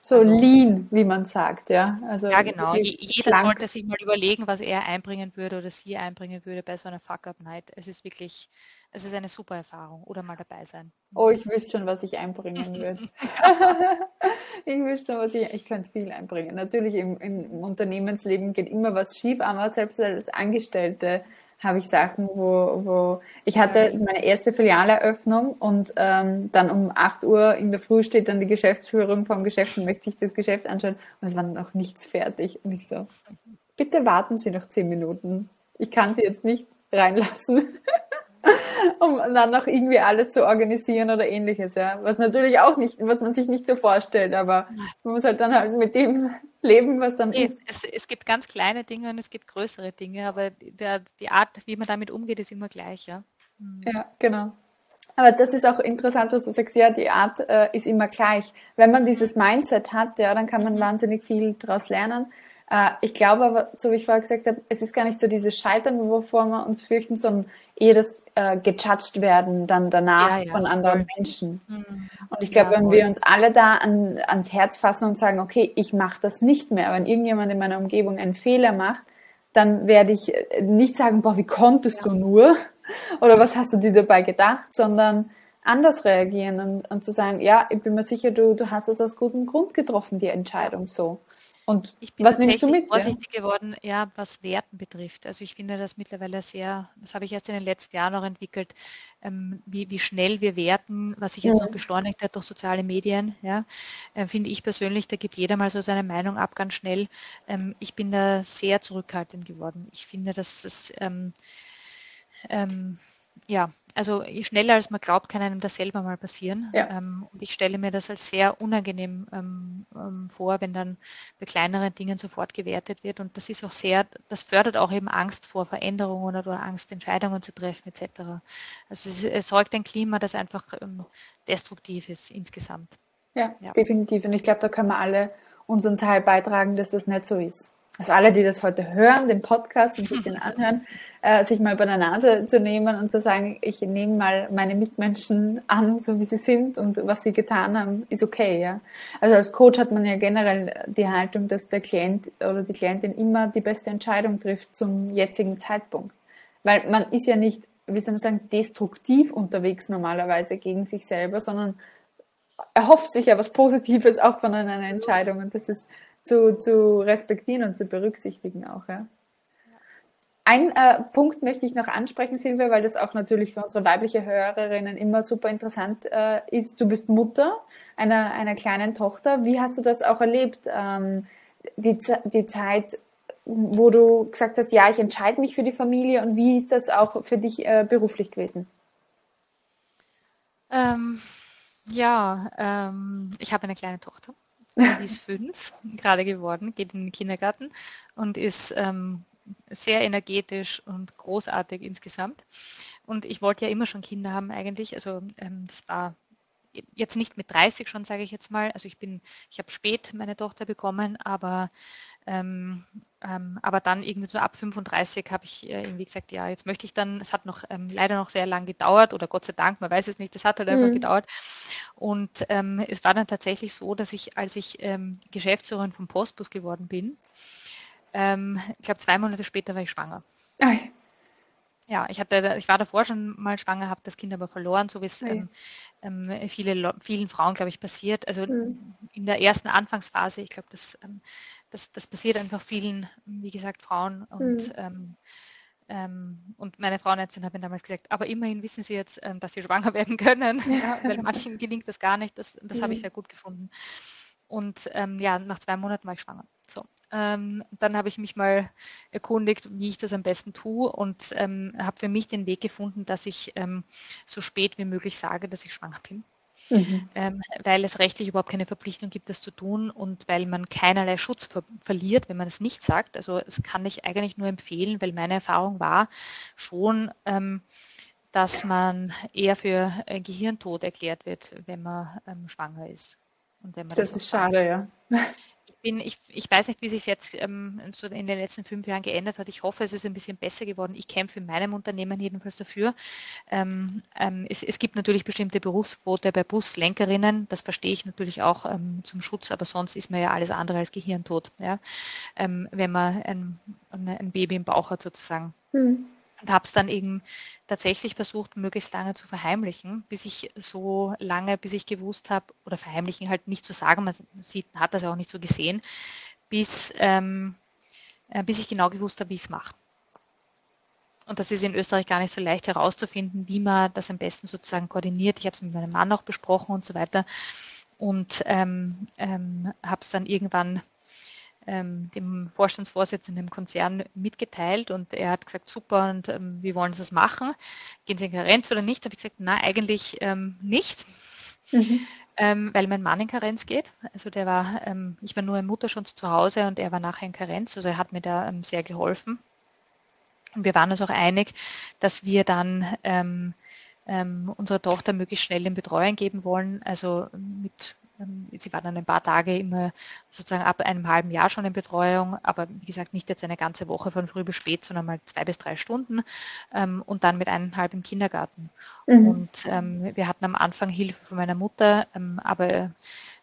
So also, lean, wie man sagt, ja. Also ja, genau. Jeder schlank. sollte sich mal überlegen, was er einbringen würde oder sie einbringen würde bei so einer Fuck-Up-Night. Es ist wirklich, es ist eine super Erfahrung. Oder mal dabei sein. Oh, ich wüsste schon, was ich einbringen würde. ich wüsste schon, was ich, ich könnte viel einbringen. Natürlich im, im Unternehmensleben geht immer was schief, aber selbst als Angestellte habe ich Sachen, wo, wo ich hatte meine erste Filialeröffnung und ähm, dann um 8 Uhr in der Früh steht dann die Geschäftsführung vom Geschäft und möchte sich das Geschäft anschauen und es war noch nichts fertig. Und ich so, bitte warten Sie noch 10 Minuten. Ich kann Sie jetzt nicht reinlassen. um dann noch irgendwie alles zu organisieren oder ähnliches, ja. Was natürlich auch nicht, was man sich nicht so vorstellt, aber man muss halt dann halt mit dem leben, was dann ist. Es, es gibt ganz kleine Dinge und es gibt größere Dinge, aber der, die Art, wie man damit umgeht, ist immer gleich, ja. Mhm. Ja, genau. Aber das ist auch interessant, was du sagst, ja, die Art äh, ist immer gleich. Wenn man dieses Mindset hat, ja, dann kann man mhm. wahnsinnig viel daraus lernen. Äh, ich glaube aber, so wie ich vorher gesagt habe, es ist gar nicht so dieses Scheitern, wovor wir uns fürchten, sondern eher das äh, gejudged werden dann danach ja, ja, von anderen voll. Menschen. Mhm. Und ich glaube, ja, wenn wir uns alle da an, ans Herz fassen und sagen, okay, ich mache das nicht mehr, wenn irgendjemand in meiner Umgebung einen Fehler macht, dann werde ich äh, nicht sagen, boah, wie konntest du nur? Oder was hast du dir dabei gedacht? Sondern anders reagieren und, und zu sagen, ja, ich bin mir sicher, du, du hast es aus gutem Grund getroffen, die Entscheidung so. Und ich bin was nimmst du mit? vorsichtig ja? geworden, ja, was Werten betrifft. Also ich finde das mittlerweile sehr, das habe ich erst in den letzten Jahren noch entwickelt, ähm, wie, wie schnell wir werten, was sich jetzt ja. auch beschleunigt hat durch soziale Medien. Ja, äh, finde ich persönlich, da gibt jeder mal so seine Meinung ab, ganz schnell. Ähm, ich bin da sehr zurückhaltend geworden. Ich finde, dass das ähm, ähm ja, also schneller als man glaubt, kann einem das selber mal passieren. Ja. Ähm, und ich stelle mir das als sehr unangenehm ähm, ähm, vor, wenn dann bei kleineren Dingen sofort gewertet wird. Und das ist auch sehr, das fördert auch eben Angst vor Veränderungen oder Angst, Entscheidungen zu treffen etc. Also es erzeugt ein Klima, das einfach ähm, destruktiv ist insgesamt. Ja, ja, definitiv. Und ich glaube, da können wir alle unseren Teil beitragen, dass das nicht so ist also alle, die das heute hören, den Podcast und sich den anhören, äh, sich mal über der Nase zu nehmen und zu sagen, ich nehme mal meine Mitmenschen an, so wie sie sind und was sie getan haben, ist okay, ja. Also als Coach hat man ja generell die Haltung, dass der Klient oder die Klientin immer die beste Entscheidung trifft zum jetzigen Zeitpunkt. Weil man ist ja nicht, wie soll man sagen, destruktiv unterwegs normalerweise gegen sich selber, sondern erhofft sich ja was Positives auch von einer Entscheidung und das ist zu, zu respektieren und zu berücksichtigen auch. Ja. Ein äh, Punkt möchte ich noch ansprechen, Silvia, weil das auch natürlich für unsere weibliche Hörerinnen immer super interessant äh, ist. Du bist Mutter einer, einer kleinen Tochter. Wie hast du das auch erlebt, ähm, die, die Zeit, wo du gesagt hast, ja, ich entscheide mich für die Familie und wie ist das auch für dich äh, beruflich gewesen? Ähm, ja, ähm, ich habe eine kleine Tochter. Die ist fünf, gerade geworden, geht in den Kindergarten und ist ähm, sehr energetisch und großartig insgesamt. Und ich wollte ja immer schon Kinder haben eigentlich. Also ähm, das war jetzt nicht mit 30 schon, sage ich jetzt mal. Also ich bin, ich habe spät meine Tochter bekommen, aber ähm, ähm, aber dann irgendwie so ab 35 habe ich äh, irgendwie gesagt, ja, jetzt möchte ich dann, es hat noch ähm, leider noch sehr lang gedauert oder Gott sei Dank, man weiß es nicht, es hat halt einfach mhm. gedauert. Und ähm, es war dann tatsächlich so, dass ich, als ich ähm, Geschäftsführerin vom Postbus geworden bin, ähm, ich glaube zwei Monate später war ich schwanger. Ei. Ja, ich hatte, ich war davor schon mal schwanger, habe das Kind aber verloren, so wie es ähm, ähm, viele, vielen Frauen, glaube ich, passiert. Also mhm. in der ersten Anfangsphase, ich glaube, das, ähm, das, das passiert einfach vielen, wie gesagt, Frauen. Und, mhm. ähm, ähm und meine Frauenärztin hat mir damals gesagt, aber immerhin wissen sie jetzt, ähm, dass sie schwanger werden können, ja, weil manchen gelingt das gar nicht. Das, das mhm. habe ich mhm. sehr gut gefunden. Und ähm, ja, nach zwei Monaten war ich schwanger. So. Ähm, dann habe ich mich mal erkundigt, wie ich das am besten tue und ähm, habe für mich den Weg gefunden, dass ich ähm, so spät wie möglich sage, dass ich schwanger bin. Mhm. Ähm, weil es rechtlich überhaupt keine Verpflichtung gibt, das zu tun und weil man keinerlei Schutz ver verliert, wenn man es nicht sagt. Also das kann ich eigentlich nur empfehlen, weil meine Erfahrung war schon, ähm, dass man eher für äh, Gehirntod erklärt wird, wenn man ähm, schwanger ist. das, das ist schade, ja bin, ich, ich weiß nicht, wie sich jetzt ähm, so in den letzten fünf Jahren geändert hat. Ich hoffe, es ist ein bisschen besser geworden. Ich kämpfe in meinem Unternehmen jedenfalls dafür. Ähm, ähm, es, es, gibt natürlich bestimmte Berufsquote bei Buslenkerinnen. Das verstehe ich natürlich auch ähm, zum Schutz, aber sonst ist man ja alles andere als Gehirntod, ja? Ähm, wenn man ein, ein, Baby im Bauch hat sozusagen. Mhm und habe es dann eben tatsächlich versucht, möglichst lange zu verheimlichen, bis ich so lange, bis ich gewusst habe, oder verheimlichen halt nicht zu sagen, man sieht, hat das auch nicht so gesehen, bis, ähm, äh, bis ich genau gewusst habe, wie ich es mache. Und das ist in Österreich gar nicht so leicht herauszufinden, wie man das am besten sozusagen koordiniert. Ich habe es mit meinem Mann auch besprochen und so weiter und ähm, ähm, habe es dann irgendwann ähm, dem Vorstandsvorsitzenden im Konzern mitgeteilt und er hat gesagt, super, und ähm, wie wollen Sie das machen? Gehen Sie in Karenz oder nicht? Da habe ich gesagt, nein, eigentlich ähm, nicht. Mhm. Ähm, weil mein Mann in Karenz geht. Also der war, ähm, ich war nur im Mutterschutz zu Hause und er war nachher in Karenz. Also er hat mir da ähm, sehr geholfen. Und wir waren uns auch einig, dass wir dann ähm, ähm, unserer Tochter möglichst schnell in Betreuung geben wollen, also mit sie war dann ein paar Tage immer sozusagen ab einem halben Jahr schon in Betreuung, aber wie gesagt nicht jetzt eine ganze Woche von früh bis spät, sondern mal zwei bis drei Stunden ähm, und dann mit eineinhalb im Kindergarten. Mhm. Und ähm, wir hatten am Anfang Hilfe von meiner Mutter, ähm, aber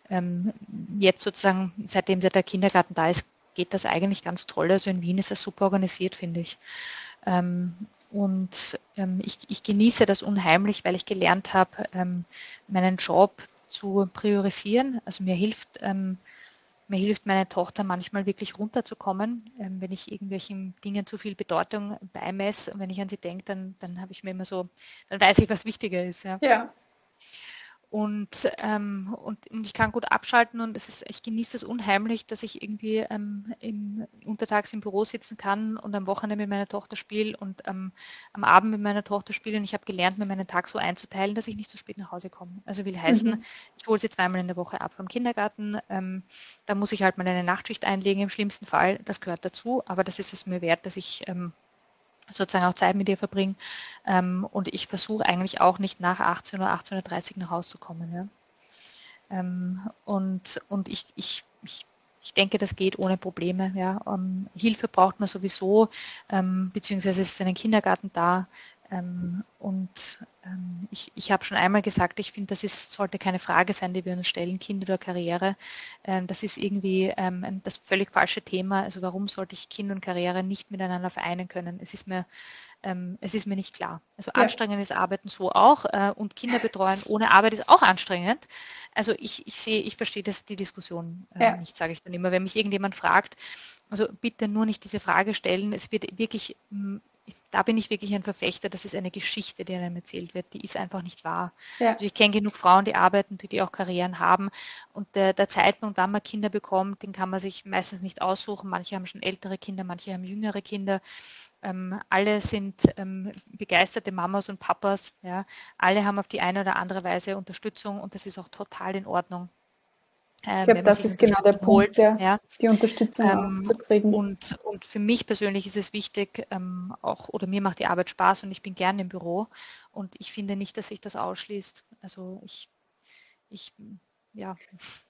ähm, jetzt sozusagen, seitdem der Kindergarten da ist, geht das eigentlich ganz toll. Also in Wien ist das super organisiert, finde ich. Ähm, und ich, ich, genieße das unheimlich, weil ich gelernt habe, meinen Job zu priorisieren. Also mir hilft, ähm, mir hilft meine Tochter manchmal wirklich runterzukommen, ähm, wenn ich irgendwelchen Dingen zu viel Bedeutung beimesse. Und wenn ich an sie denke, dann, dann habe ich mir immer so, dann weiß ich, was wichtiger ist. Ja. ja. Und, ähm, und, und, ich kann gut abschalten und es ist, ich genieße es unheimlich, dass ich irgendwie ähm, im, untertags im Büro sitzen kann und am Wochenende mit meiner Tochter spiele und ähm, am Abend mit meiner Tochter spiele. Und ich habe gelernt, mir meinen Tag so einzuteilen, dass ich nicht zu spät nach Hause komme. Also will heißen, mhm. ich hole sie zweimal in der Woche ab vom Kindergarten. Ähm, da muss ich halt mal eine Nachtschicht einlegen im schlimmsten Fall. Das gehört dazu, aber das ist es mir wert, dass ich ähm, sozusagen auch Zeit mit ihr verbringen. Ähm, und ich versuche eigentlich auch nicht nach 18 oder 18.30 Uhr nach Hause zu kommen. Ja. Ähm, und und ich, ich, ich, ich denke, das geht ohne Probleme. Ja. Um, ähm, Hilfe braucht man sowieso, ähm, beziehungsweise ist ein Kindergarten da. Ähm, und ähm, ich, ich habe schon einmal gesagt, ich finde, das ist, sollte keine Frage sein, die wir uns stellen, Kind oder Karriere. Ähm, das ist irgendwie ähm, das völlig falsche Thema. Also warum sollte ich Kind und Karriere nicht miteinander vereinen können? Es ist mir, ähm, es ist mir nicht klar. Also ja. anstrengendes Arbeiten so auch äh, und Kinder betreuen ohne Arbeit ist auch anstrengend. Also ich, ich sehe, ich verstehe das, die Diskussion äh, ja. nicht, sage ich dann immer. Wenn mich irgendjemand fragt, also bitte nur nicht diese Frage stellen. Es wird wirklich da bin ich wirklich ein Verfechter, das ist eine Geschichte, die einem erzählt wird, die ist einfach nicht wahr. Ja. Also ich kenne genug Frauen, die arbeiten, die, die auch Karrieren haben und der, der, Zeitpunkt, wann man Kinder bekommt, den kann man sich meistens nicht aussuchen. Manche haben schon ältere Kinder, manche haben jüngere Kinder. Ähm, alle sind ähm, begeisterte Mamas und Papas. Ja. Alle haben auf die eine oder andere Weise Unterstützung und das ist auch total in Ordnung. Ähm, ich glaube, das ist genau der Punkt, ja, ja. die Unterstützung ähm, zu kriegen. Und, und für mich persönlich ist es wichtig, ähm, auch, oder mir macht die Arbeit Spaß und ich bin gerne im Büro und ich finde nicht, dass sich das ausschließt. Also ich, ich ja.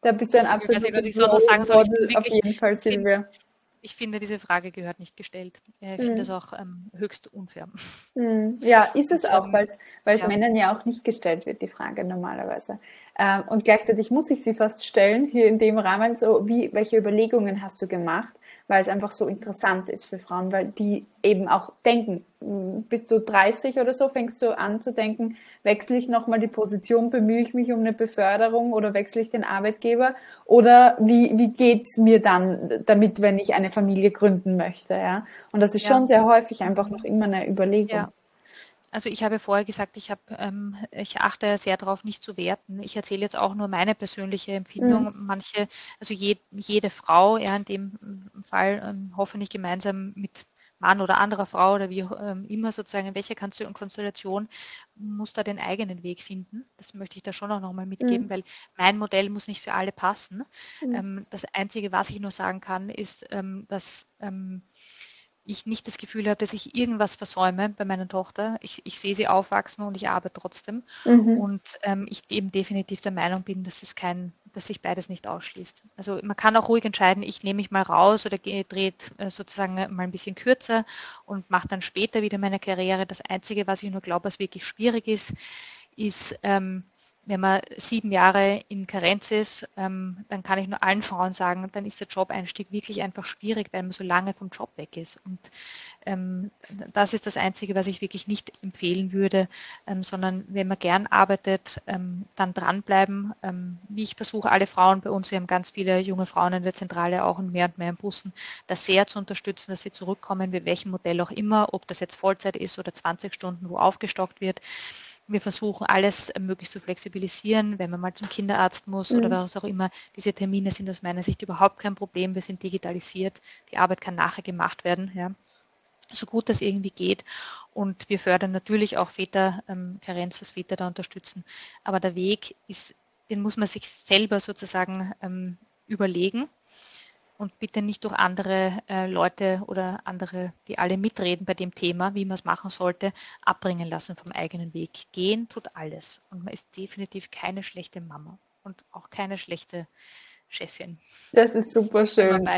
Da bist du ein absoluter was ich so sagen soll. Ich auf jeden Fall, Silvia ich finde, diese Frage gehört nicht gestellt. Ich mhm. finde das auch ähm, höchst unfair. Mhm. Ja, ist es auch, weil es ja. Männern ja auch nicht gestellt wird, die Frage normalerweise. Ähm, und gleichzeitig muss ich sie fast stellen, hier in dem Rahmen, so wie, welche Überlegungen hast du gemacht? Weil es einfach so interessant ist für Frauen, weil die eben auch denken, hm, bist du 30 oder so, fängst du an zu denken, wechsle ich nochmal die Position, bemühe ich mich um eine Beförderung oder wechsle ich den Arbeitgeber oder wie, wie geht's mir dann damit, wenn ich eine Familie gründen möchte, ja? Und das ist ja. schon sehr häufig einfach noch immer eine Überlegung. Ja. Also ich habe vorher gesagt, ich, habe, ähm, ich achte sehr darauf, nicht zu werten. Ich erzähle jetzt auch nur meine persönliche Empfindung. Mhm. Manche, also je, jede Frau, ja, in dem Fall ähm, hoffentlich gemeinsam mit Mann oder anderer Frau oder wie ähm, immer sozusagen, in welcher Konstellation muss da den eigenen Weg finden. Das möchte ich da schon auch nochmal mitgeben, mhm. weil mein Modell muss nicht für alle passen. Mhm. Ähm, das Einzige, was ich nur sagen kann, ist, ähm, dass ähm, ich nicht das Gefühl habe, dass ich irgendwas versäume bei meiner Tochter. Ich, ich sehe sie aufwachsen und ich arbeite trotzdem. Mhm. Und ähm, ich eben definitiv der Meinung bin, dass es kein, dass sich beides nicht ausschließt. Also man kann auch ruhig entscheiden, ich nehme mich mal raus oder dreht äh, sozusagen mal ein bisschen kürzer und mache dann später wieder meine Karriere. Das Einzige, was ich nur glaube, was wirklich schwierig ist, ist ähm, wenn man sieben Jahre in Karenz ist, ähm, dann kann ich nur allen Frauen sagen, dann ist der Job-Einstieg wirklich einfach schwierig, weil man so lange vom Job weg ist. Und ähm, das ist das Einzige, was ich wirklich nicht empfehlen würde, ähm, sondern wenn man gern arbeitet, ähm, dann dranbleiben. Ähm, wie ich versuche, alle Frauen bei uns, wir haben ganz viele junge Frauen in der Zentrale auch und mehr und mehr in Bussen, das sehr zu unterstützen, dass sie zurückkommen, mit welchem Modell auch immer, ob das jetzt Vollzeit ist oder 20 Stunden, wo aufgestockt wird wir versuchen alles möglichst zu flexibilisieren, wenn man mal zum Kinderarzt muss mhm. oder was auch immer. Diese Termine sind aus meiner Sicht überhaupt kein Problem. Wir sind digitalisiert. Die Arbeit kann nachher gemacht werden. Ja. So gut das irgendwie geht. Und wir fördern natürlich auch Väter, ähm, Karenz, dass Väter da unterstützen. Aber der Weg ist, den muss man sich selber sozusagen ähm, überlegen und bitte nicht durch andere äh, Leute oder andere, die alle mitreden bei dem Thema, wie man es machen sollte, abbringen lassen vom eigenen Weg. Gehen tut alles und man ist definitiv keine schlechte Mama. und auch keine schlechte Chefin. Das ist super schön.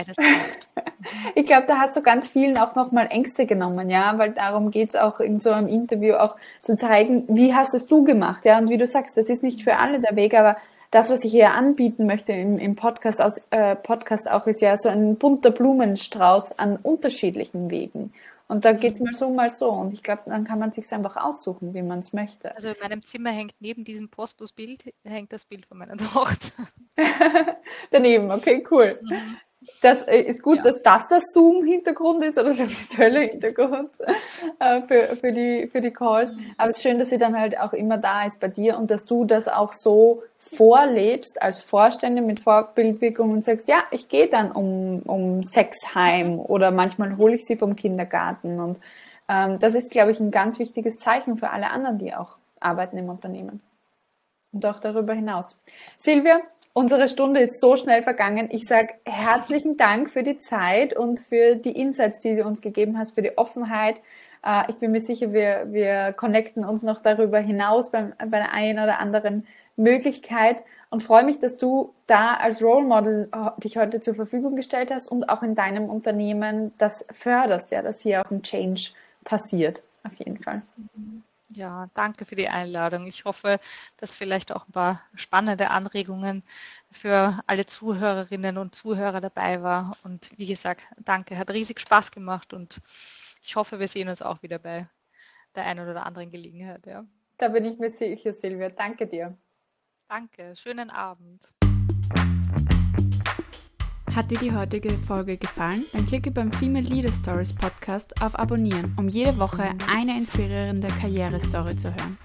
Ich glaube, da hast du ganz vielen auch nochmal Ängste genommen, ja, weil darum geht es auch in so einem Interview auch zu zeigen, wie hast es du gemacht, ja, und wie du sagst, das ist nicht für alle der Weg, aber das, was ich hier anbieten möchte im, im Podcast, aus, äh, Podcast auch, ist ja so ein bunter Blumenstrauß an unterschiedlichen Wegen. Und da geht's mal so, mal so. Und ich glaube, dann kann man sich einfach aussuchen, wie man es möchte. Also in meinem Zimmer hängt neben diesem Postbus-Bild hängt das Bild von meiner Tochter. Daneben, okay, cool. Mhm. Das äh, ist gut, ja. dass das der Zoom-Hintergrund ist oder der virtuelle Hintergrund äh, für, für, die, für die Calls. Mhm. Aber es ist schön, dass sie dann halt auch immer da ist bei dir und dass du das auch so vorlebst als Vorständin mit Vorbildwirkung und sagst, ja, ich gehe dann um, um sechs heim oder manchmal hole ich sie vom Kindergarten. Und ähm, das ist, glaube ich, ein ganz wichtiges Zeichen für alle anderen, die auch arbeiten im Unternehmen. Und auch darüber hinaus. Silvia, unsere Stunde ist so schnell vergangen. Ich sage herzlichen Dank für die Zeit und für die Insights, die du uns gegeben hast, für die Offenheit. Äh, ich bin mir sicher, wir, wir connecten uns noch darüber hinaus bei, bei der einen oder anderen Möglichkeit und freue mich, dass du da als Role Model äh, dich heute zur Verfügung gestellt hast und auch in deinem Unternehmen das förderst, ja, dass hier auch ein Change passiert, auf jeden Fall. Ja, danke für die Einladung. Ich hoffe, dass vielleicht auch ein paar spannende Anregungen für alle Zuhörerinnen und Zuhörer dabei war. Und wie gesagt, danke, hat riesig Spaß gemacht und ich hoffe, wir sehen uns auch wieder bei der einen oder anderen Gelegenheit. Ja. Da bin ich mir sicher, Silvia. Danke dir. Danke, schönen Abend. Hat dir die heutige Folge gefallen? Dann klicke beim Female Leader Stories Podcast auf Abonnieren, um jede Woche eine inspirierende Karrierestory zu hören.